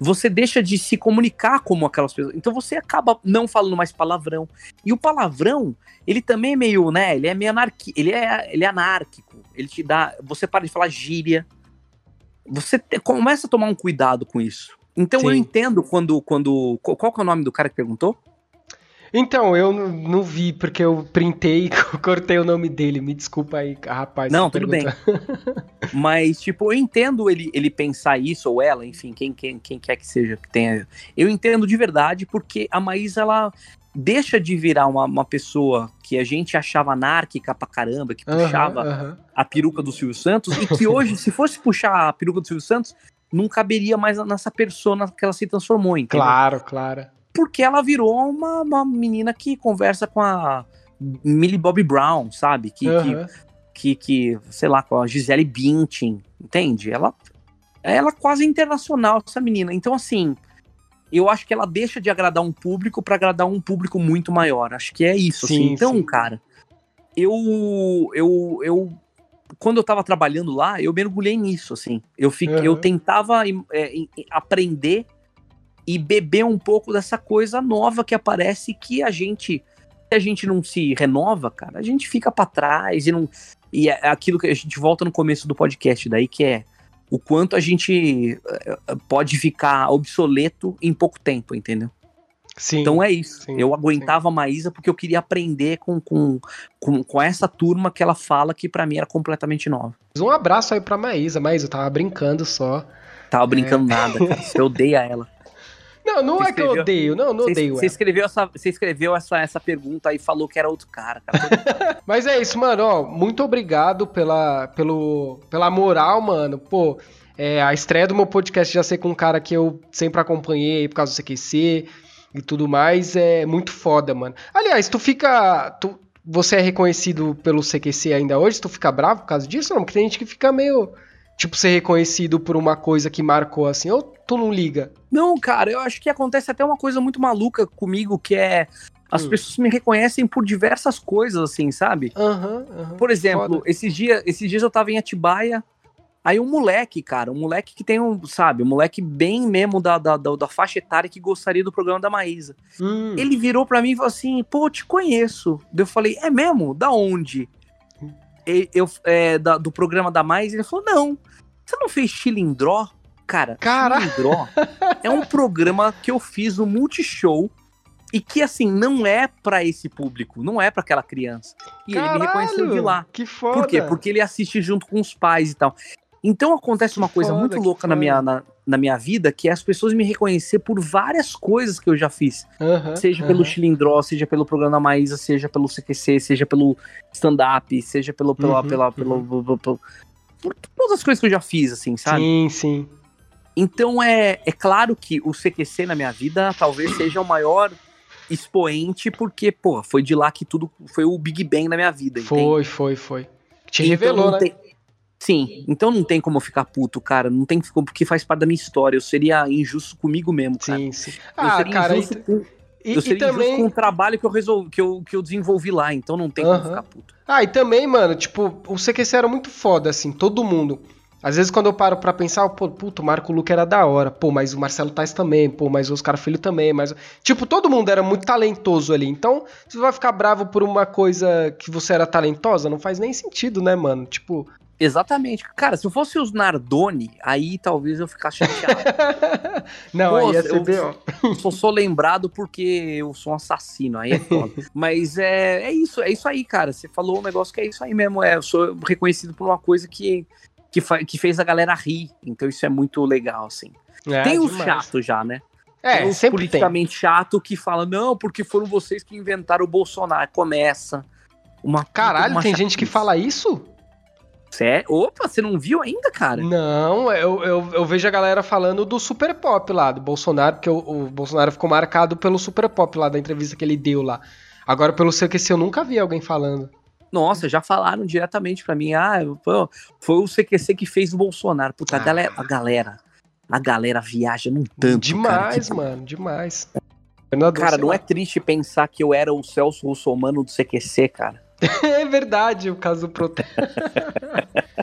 Você deixa de se comunicar como aquelas pessoas. Então você acaba não falando mais palavrão. E o palavrão, ele também é meio, né? Ele é meio anarqui, ele é, ele é anárquico. Ele te dá. Você para de falar gíria. Você te- começa a tomar um cuidado com isso. Então eu Sim. entendo quando. quando qual, qual que é o nome do cara que perguntou? Então, eu não, não vi, porque eu printei e cortei o nome dele. Me desculpa aí, rapaz. Não, tudo bem. Mas, tipo, eu entendo ele, ele pensar isso, ou ela, enfim, quem, quem, quem quer que seja que tenha. Eu entendo de verdade, porque a Maísa, ela deixa de virar uma, uma pessoa que a gente achava anárquica pra caramba, que puxava aham. a peruca do Silvio Santos, e que hoje, se fosse puxar a peruca do Silvio Santos, não caberia mais nessa persona que ela se transformou, entendeu? Claro, claro. Porque ela virou uma, uma menina que conversa com a Millie Bobby Brown, sabe? Que, que Aham. que, que, sei lá, com a Gisele Bündchen, entende? Ela, ela é quase internacional, essa menina. Então, assim, eu acho que ela deixa de agradar um público para agradar um público muito maior. Acho que é isso. Sim, assim. Então, sim. cara, eu, eu, eu, quando eu tava trabalhando lá, eu mergulhei nisso, assim. Eu, fiquei, Aham. eu tentava é, aprender e beber um pouco dessa coisa nova que aparece que a gente se a gente não se renova, cara, a gente fica pra trás e não e é aquilo que a gente volta no começo do podcast daí que é o quanto a gente eh, pode ficar obsoleto em pouco tempo, entendeu? Sim. Então é isso. sim, eu aguentava a Maísa porque eu queria aprender com, com, com, com essa turma que ela fala que pra mim era completamente nova. Um abraço aí pra Maísa. Maísa, eu tava brincando só. Tava brincando nada, cara. Você odeia ela. Não, não é que eu odeio. Não, não odeio você escreveu, essa, você escreveu essa, essa pergunta e falou que era outro cara, cara. Mas é isso, mano. Ó, muito obrigado pela, pelo, pela moral, mano. Pô, é, a estreia do meu podcast já sei com um cara que eu sempre acompanhei por causa do CQC e tudo mais. É muito foda, mano. Aliás, tu fica. Tu, você é reconhecido pelo CQC ainda hoje? Tu fica bravo por causa disso? Não, porque tem gente que fica meio. Tipo, ser reconhecido por uma coisa que marcou assim. Ou tu não liga? Não, cara, eu acho que acontece até uma coisa muito maluca comigo, que é. As Hum. pessoas me reconhecem por diversas coisas, assim, sabe? Aham, aham. Por exemplo, Foda. esses dias, esses dias eu tava em Atibaia, aí um moleque, cara, um moleque que tem um, sabe, um moleque bem mesmo da, da, da, da faixa etária que gostaria do programa da Maísa. Hum, Ele virou pra mim e falou assim, pô, eu te conheço. Eu falei, é mesmo? Da onde? Eu, é, da- do programa da Mais, ele falou, não, você não fez Chilindró? Cara, Cara. Chilindró é um programa que eu fiz no Multishow e que, assim, não é pra esse público, não é pra aquela criança. E ele me reconheceu de lá. Que foda. Por quê? Porque ele assiste junto com os pais e tal. Então acontece uma coisa foda, muito que louca na minha, na, na minha vida, que é as pessoas me reconhecer por várias coisas que eu já fiz. Aham, Seja pelo aham. Chilindró, seja pelo programa da Maísa, seja pelo CQC, seja pelo stand-up, seja pelo, pela, Uhum, pela, pelo, pelo- pelo- por todas as coisas que eu já fiz, assim, sabe? Sim, sim. Então é, é claro que o CQC na minha vida talvez seja o maior expoente, porque, pô, foi de lá que tudo foi o Big Bang na minha vida. entende? Foi, foi, foi. Te Então revelou, né? tem- Sim, então não tem como eu ficar puto, cara. Não tem como, porque faz parte da minha história. Eu seria injusto comigo mesmo, cara. Sim, sim. Ah, cara, injusto, e, com, e- eu e seria injusto também. com o trabalho que eu, resolvi, que, eu, que eu desenvolvi lá, então não tem como Aham. ficar puto. Ah, e também, mano, tipo, o CQC era muito foda, assim, todo mundo. Às vezes quando eu paro pra pensar, pô, puto, o Marco Luque era da hora, pô, mas o Marcelo Tais também, pô, mas o Oscar Filho também, mas... Tipo, todo mundo era muito talentoso ali, então você vai ficar bravo por uma coisa que você era talentosa, não faz nem sentido, né, mano? Tipo... Exatamente. Cara, se eu fosse os Nardoni, aí talvez eu ficasse chateado. não, Pô, aí ia ser eu- só sou lembrado porque eu sou um assassino, aí é foda. Mas é, é isso, é isso aí, cara. Você falou um negócio que é isso aí mesmo. É, eu sou reconhecido por uma coisa que, que, que fez a galera rir. Então isso é muito legal, assim. É, tem demais. chatos já, né? É, tem sempre tem. politicamente chato que fala, não, porque foram vocês que inventaram o Bolsonaro. Começa. Uma Caralho, uma tem gente que chatice. fala isso? Sério? Opa, você não viu ainda, cara? Não, eu, eu, eu, vejo a galera falando do Super Pop lá, do Bolsonaro, porque o, o, Bolsonaro ficou marcado pelo Super Pop lá, da entrevista que ele deu lá. Agora, pelo CQC, eu nunca vi alguém falando. Nossa, já falaram diretamente para mim. Ah, pô, foi o CQC que fez o Bolsonaro. Puta, ah. a galera, a galera, a galera viaja num tanto. Demais, cara, mano, demais. Cara, não é triste pensar que eu era o Celso Russomano do CQC, cara. é verdade, o caso do protesto.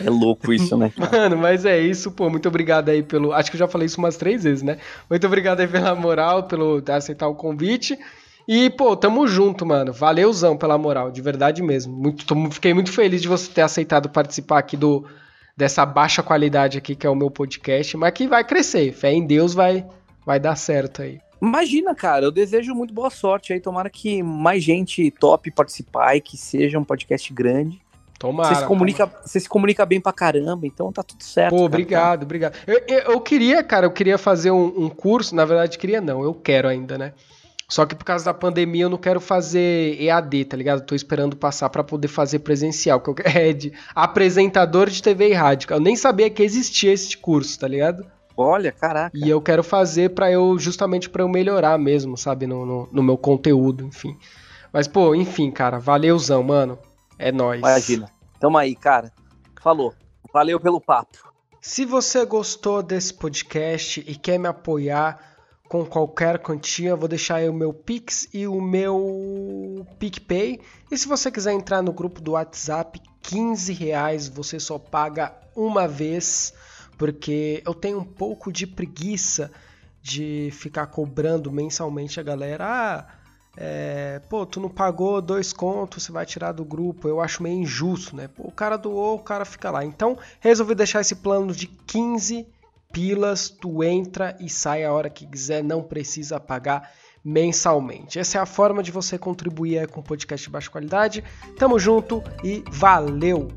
É louco isso, né? Mano, mas é isso, pô. Muito obrigado aí pelo. Acho que eu já falei isso umas três vezes, né? Muito obrigado aí pela moral, pelo aceitar o convite. E, pô, tamo junto, mano. Valeuzão pela moral, de verdade mesmo. Muito, tô, fiquei muito feliz de você ter aceitado participar aqui do dessa baixa qualidade aqui que é o meu podcast, mas que vai crescer. Fé em Deus vai vai dar certo aí. Imagina, cara, eu desejo muito boa sorte aí. Tomara que mais gente top participar e que seja um podcast grande. Tomara. Você se comunica, você se comunica bem pra caramba, então tá tudo certo. Pô, cara, obrigado, obrigado. Eu, eu, eu, queria, cara, eu queria fazer um, um, curso, na verdade queria não, eu quero ainda, né? Só que por causa da pandemia eu não quero fazer EAD, tá ligado? tô esperando passar para poder fazer presencial, que eu, é de apresentador de TV e rádio. Eu nem sabia que existia esse curso, tá ligado? Olha, caraca. E eu quero fazer para eu, justamente para eu melhorar mesmo, sabe, no, no, no, meu conteúdo, enfim. Mas, pô, enfim, cara, valeuzão, mano. É nóis. Imagina. Tamo aí, cara. Falou. Valeu pelo papo. Se você gostou desse podcast e quer me apoiar com qualquer quantia, vou deixar aí o meu Pix e o meu PicPay. E se você quiser entrar no grupo do WhatsApp, 15 reais você só paga uma vez porque eu tenho um pouco de preguiça de ficar cobrando mensalmente a galera. Ah, é, pô, tu não pagou dois contos, você vai tirar do grupo. Eu acho meio injusto, né? Pô, o cara doou, o cara fica lá. Então, resolvi deixar esse plano de 15 pilas. Tu entra e sai a hora que quiser, não precisa pagar mensalmente. Essa é a forma de você contribuir com o podcast de baixa qualidade. Tamo junto e valeu!